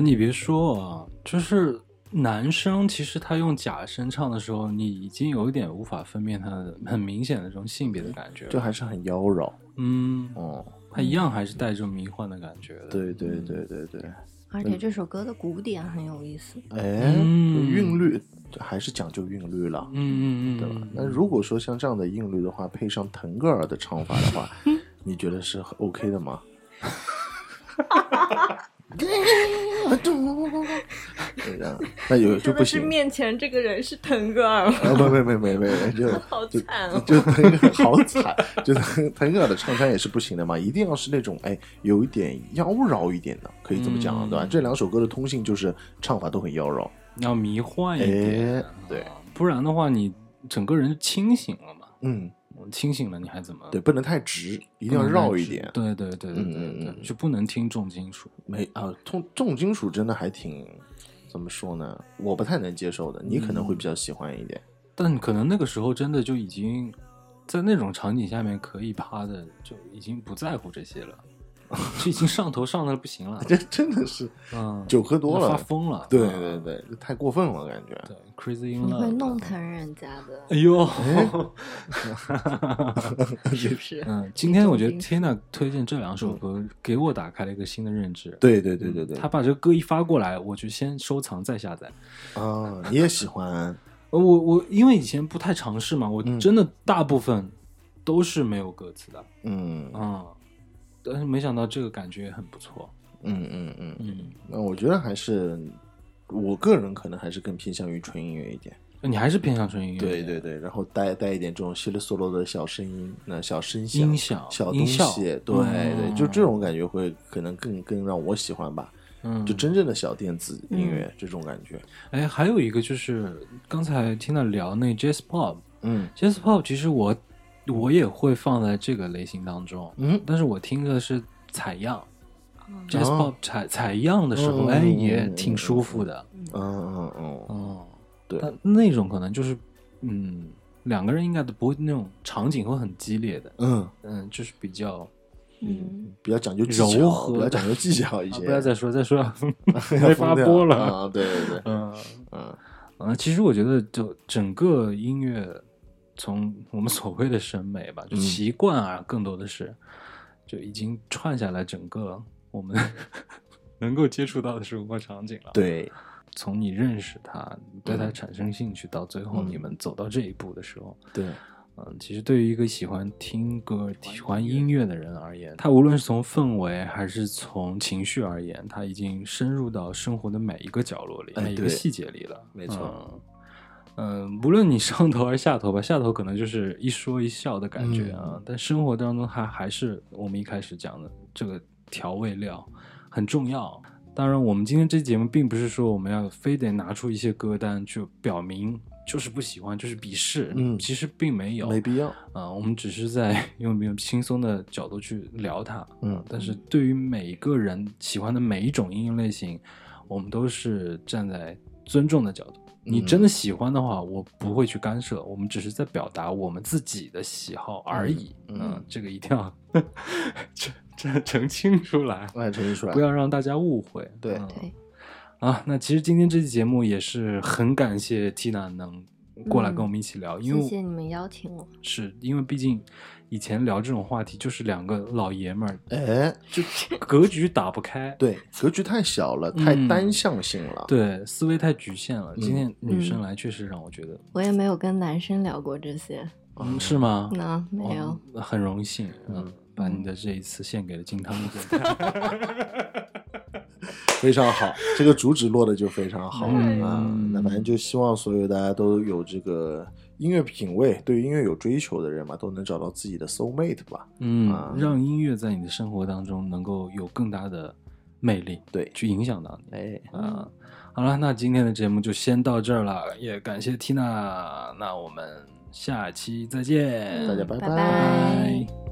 Speaker 1: 哎，你别说啊，就是男生其实他用假声唱的时候，你已经有一点无法分辨他的很明显的这种性别的感觉。
Speaker 2: 就还是很妖娆
Speaker 1: 嗯，
Speaker 2: 哦。
Speaker 1: 他一样还是带着迷幻的感觉的。
Speaker 2: 对对对对对，
Speaker 3: 而且这首歌的鼓点很有意思。
Speaker 2: 哎，
Speaker 1: 嗯
Speaker 2: 韵律还是讲究韵律了。
Speaker 1: 嗯嗯嗯，
Speaker 2: 对吧？那如果说像这样的韵律的话，配上腾格尔的唱法的话，你觉得是 OK 的吗？对呀，那有就不行。
Speaker 3: 面前这个人是腾格尔吗？
Speaker 2: 啊，不没没没没没，就
Speaker 3: 好惨哦
Speaker 2: 就腾格尔好惨，就腾腾格尔的唱腔也是不行的嘛，一定要是那种哎有一点妖娆一点的，可以这么讲，对吧？这两首歌的通性就是唱法都很妖娆，
Speaker 1: 要迷幻一点，
Speaker 2: 哎对
Speaker 1: 啊不然的话你整个人就清醒了嘛。
Speaker 2: 嗯，
Speaker 1: 清醒了，你还怎么？
Speaker 2: 对，不能太直，一
Speaker 1: 一
Speaker 2: 定要绕一点。
Speaker 1: 对对对对对对，
Speaker 2: 嗯
Speaker 1: 就不能听重金属。
Speaker 2: 没啊，重重金属真的还挺怎么说呢？我不太能接受的，你可能会比较喜欢一点。
Speaker 1: 但可能那个时候真的就已经在那种场景下面可以趴的，就已经不在乎这些了，就已经上头上的不行了。
Speaker 2: 这真的是
Speaker 1: 嗯，
Speaker 2: 酒喝多了
Speaker 1: 发疯了。
Speaker 2: 对
Speaker 1: 对
Speaker 2: 对对，太过分了，感觉。
Speaker 1: 对，Crazy in
Speaker 3: 你。会弄疼人家的，
Speaker 1: 哎呦，
Speaker 3: 是不是？
Speaker 1: 嗯，今天我觉得
Speaker 3: 重
Speaker 1: Tina 推荐这两首歌，给我打开了一个新的认知。
Speaker 2: 对对对对对，
Speaker 1: 他把这个歌一发过来，我就先收藏再下载。
Speaker 2: 啊，你也喜欢？
Speaker 1: 呃我我因为以前不太尝试嘛，我
Speaker 2: 嗯
Speaker 1: 真的大部分都是没有歌词的，
Speaker 2: 嗯
Speaker 1: 嗯，但是没想到这个感觉也很不错，
Speaker 2: 嗯嗯嗯，
Speaker 1: 嗯，
Speaker 2: 那我觉得还是我个人可能还是更偏向于纯音乐一点。
Speaker 1: 你还是偏向纯音乐，
Speaker 2: 对对对，然后带带一点这种稀里嗦罗的小声音，那小声响、
Speaker 1: 音响
Speaker 2: 小东
Speaker 1: 音效
Speaker 2: 西，对
Speaker 1: 嗯
Speaker 2: 对，就这种感觉会可能更更让我喜欢吧。
Speaker 1: 嗯，
Speaker 2: 就真正的小电子音乐这种感觉。
Speaker 1: 哎，还有一个就是刚才听到聊那 Jazz Pop，Jazz
Speaker 2: 嗯
Speaker 1: Pop 其实我我也会放在这个类型当中，
Speaker 2: 嗯。
Speaker 1: 但是我听的是采样。
Speaker 3: 嗯。
Speaker 1: Jazz
Speaker 2: 哦。
Speaker 1: Pop 采采样的时候，
Speaker 2: 嗯
Speaker 1: 哎，
Speaker 2: 嗯
Speaker 1: 也
Speaker 2: 嗯
Speaker 1: 挺舒服的。
Speaker 2: 嗯嗯嗯，
Speaker 1: 哦，
Speaker 2: 对。
Speaker 1: 但那种可能就是，嗯，两个人应该都不会那种场景会很激烈的，
Speaker 2: 嗯。
Speaker 1: 嗯，就是比较
Speaker 3: 嗯，
Speaker 2: 比较讲究技巧，
Speaker 1: 柔和。
Speaker 2: 比较讲究技巧一
Speaker 1: 啊
Speaker 2: 些。
Speaker 1: 不要再说，再说
Speaker 2: 要
Speaker 1: 没法播了。
Speaker 2: 啊！对对对，
Speaker 1: 嗯。
Speaker 2: 嗯。
Speaker 1: 啊，其实我觉得，就整个音乐，从我们所谓的审美吧，就
Speaker 2: 嗯。
Speaker 1: 习惯啊，更多的是就已经串下来整个我们 能够接触到的生活场景了。，
Speaker 2: 对，
Speaker 1: 从你认识他，对他
Speaker 2: 嗯。
Speaker 1: 产生兴趣，到最后
Speaker 2: 嗯。
Speaker 1: 你们走到这一步的时候，
Speaker 2: 对，
Speaker 1: 嗯，其实对于一个喜欢听歌、喜欢音乐的人而言，他无论是从氛围还是从情绪而言，他已经深入到生活的每一个角落里、
Speaker 2: 哎
Speaker 1: 每一个细节里了。
Speaker 2: 没错。
Speaker 1: 嗯。嗯，无论你上头还是下头吧，下头可能就是一说一笑的感觉啊，
Speaker 2: 嗯
Speaker 1: 但生活当中它还是我们一开始讲的这个调味料很重要。当然，我们今天这期节目并不是说我们要非得拿出一些歌单去表明就是不喜欢，就是鄙视。
Speaker 2: 嗯
Speaker 1: 其实并没有，
Speaker 2: 没必要。
Speaker 1: 啊、我们只是在用比较轻松的角度去聊它，
Speaker 2: 嗯
Speaker 1: 但是对于每一个人喜欢的每一种音乐类型，我们都是站在尊重的角度。你
Speaker 2: 嗯
Speaker 1: 真的喜欢的话，我不会去干涉，我们只是在表达我们自己的喜好而已。
Speaker 2: 嗯
Speaker 1: 嗯这个一定要澄澄澄清出来，
Speaker 2: 我呈现出来，
Speaker 1: 不要让大家误会。
Speaker 2: 对
Speaker 1: 嗯
Speaker 3: 对，
Speaker 1: 啊，那其实今天这期节目也是很感谢 Tina 能过来跟我们一起聊，因为
Speaker 3: 谢谢你们邀请我。
Speaker 1: 是因为毕竟以前聊这种话题就是两个老爷们儿，
Speaker 2: 哎，
Speaker 1: 就 格局打不开，
Speaker 2: 对，格局太小了，太
Speaker 1: 嗯
Speaker 2: 单向性了。
Speaker 1: 对，思维太局限了。今天女生
Speaker 3: 嗯
Speaker 1: 来确实让我觉得，
Speaker 3: 我也没有跟男生聊过这些，
Speaker 1: 嗯，是吗？
Speaker 3: 那没有。
Speaker 1: 哦很荣幸，嗯
Speaker 2: 嗯，
Speaker 1: 把你的这一次献给了金汤力电台。
Speaker 2: 非常好，这个主旨落的就非常好
Speaker 1: 嗯
Speaker 2: 啊。那反正就希望所有大家都有这个音乐品味，对音乐有追求的人嘛，都能找到自己的 soul mate 吧。
Speaker 1: 嗯
Speaker 2: 啊，
Speaker 1: 让音乐在你的生活当中能够有更大的魅力，
Speaker 2: 对
Speaker 1: 去影响到你。
Speaker 2: 哎，
Speaker 1: 啊，好了，那今天的节目就先到这儿了，也感谢 Tina，那我们下期再见，
Speaker 2: 大家拜
Speaker 3: 拜
Speaker 1: 拜。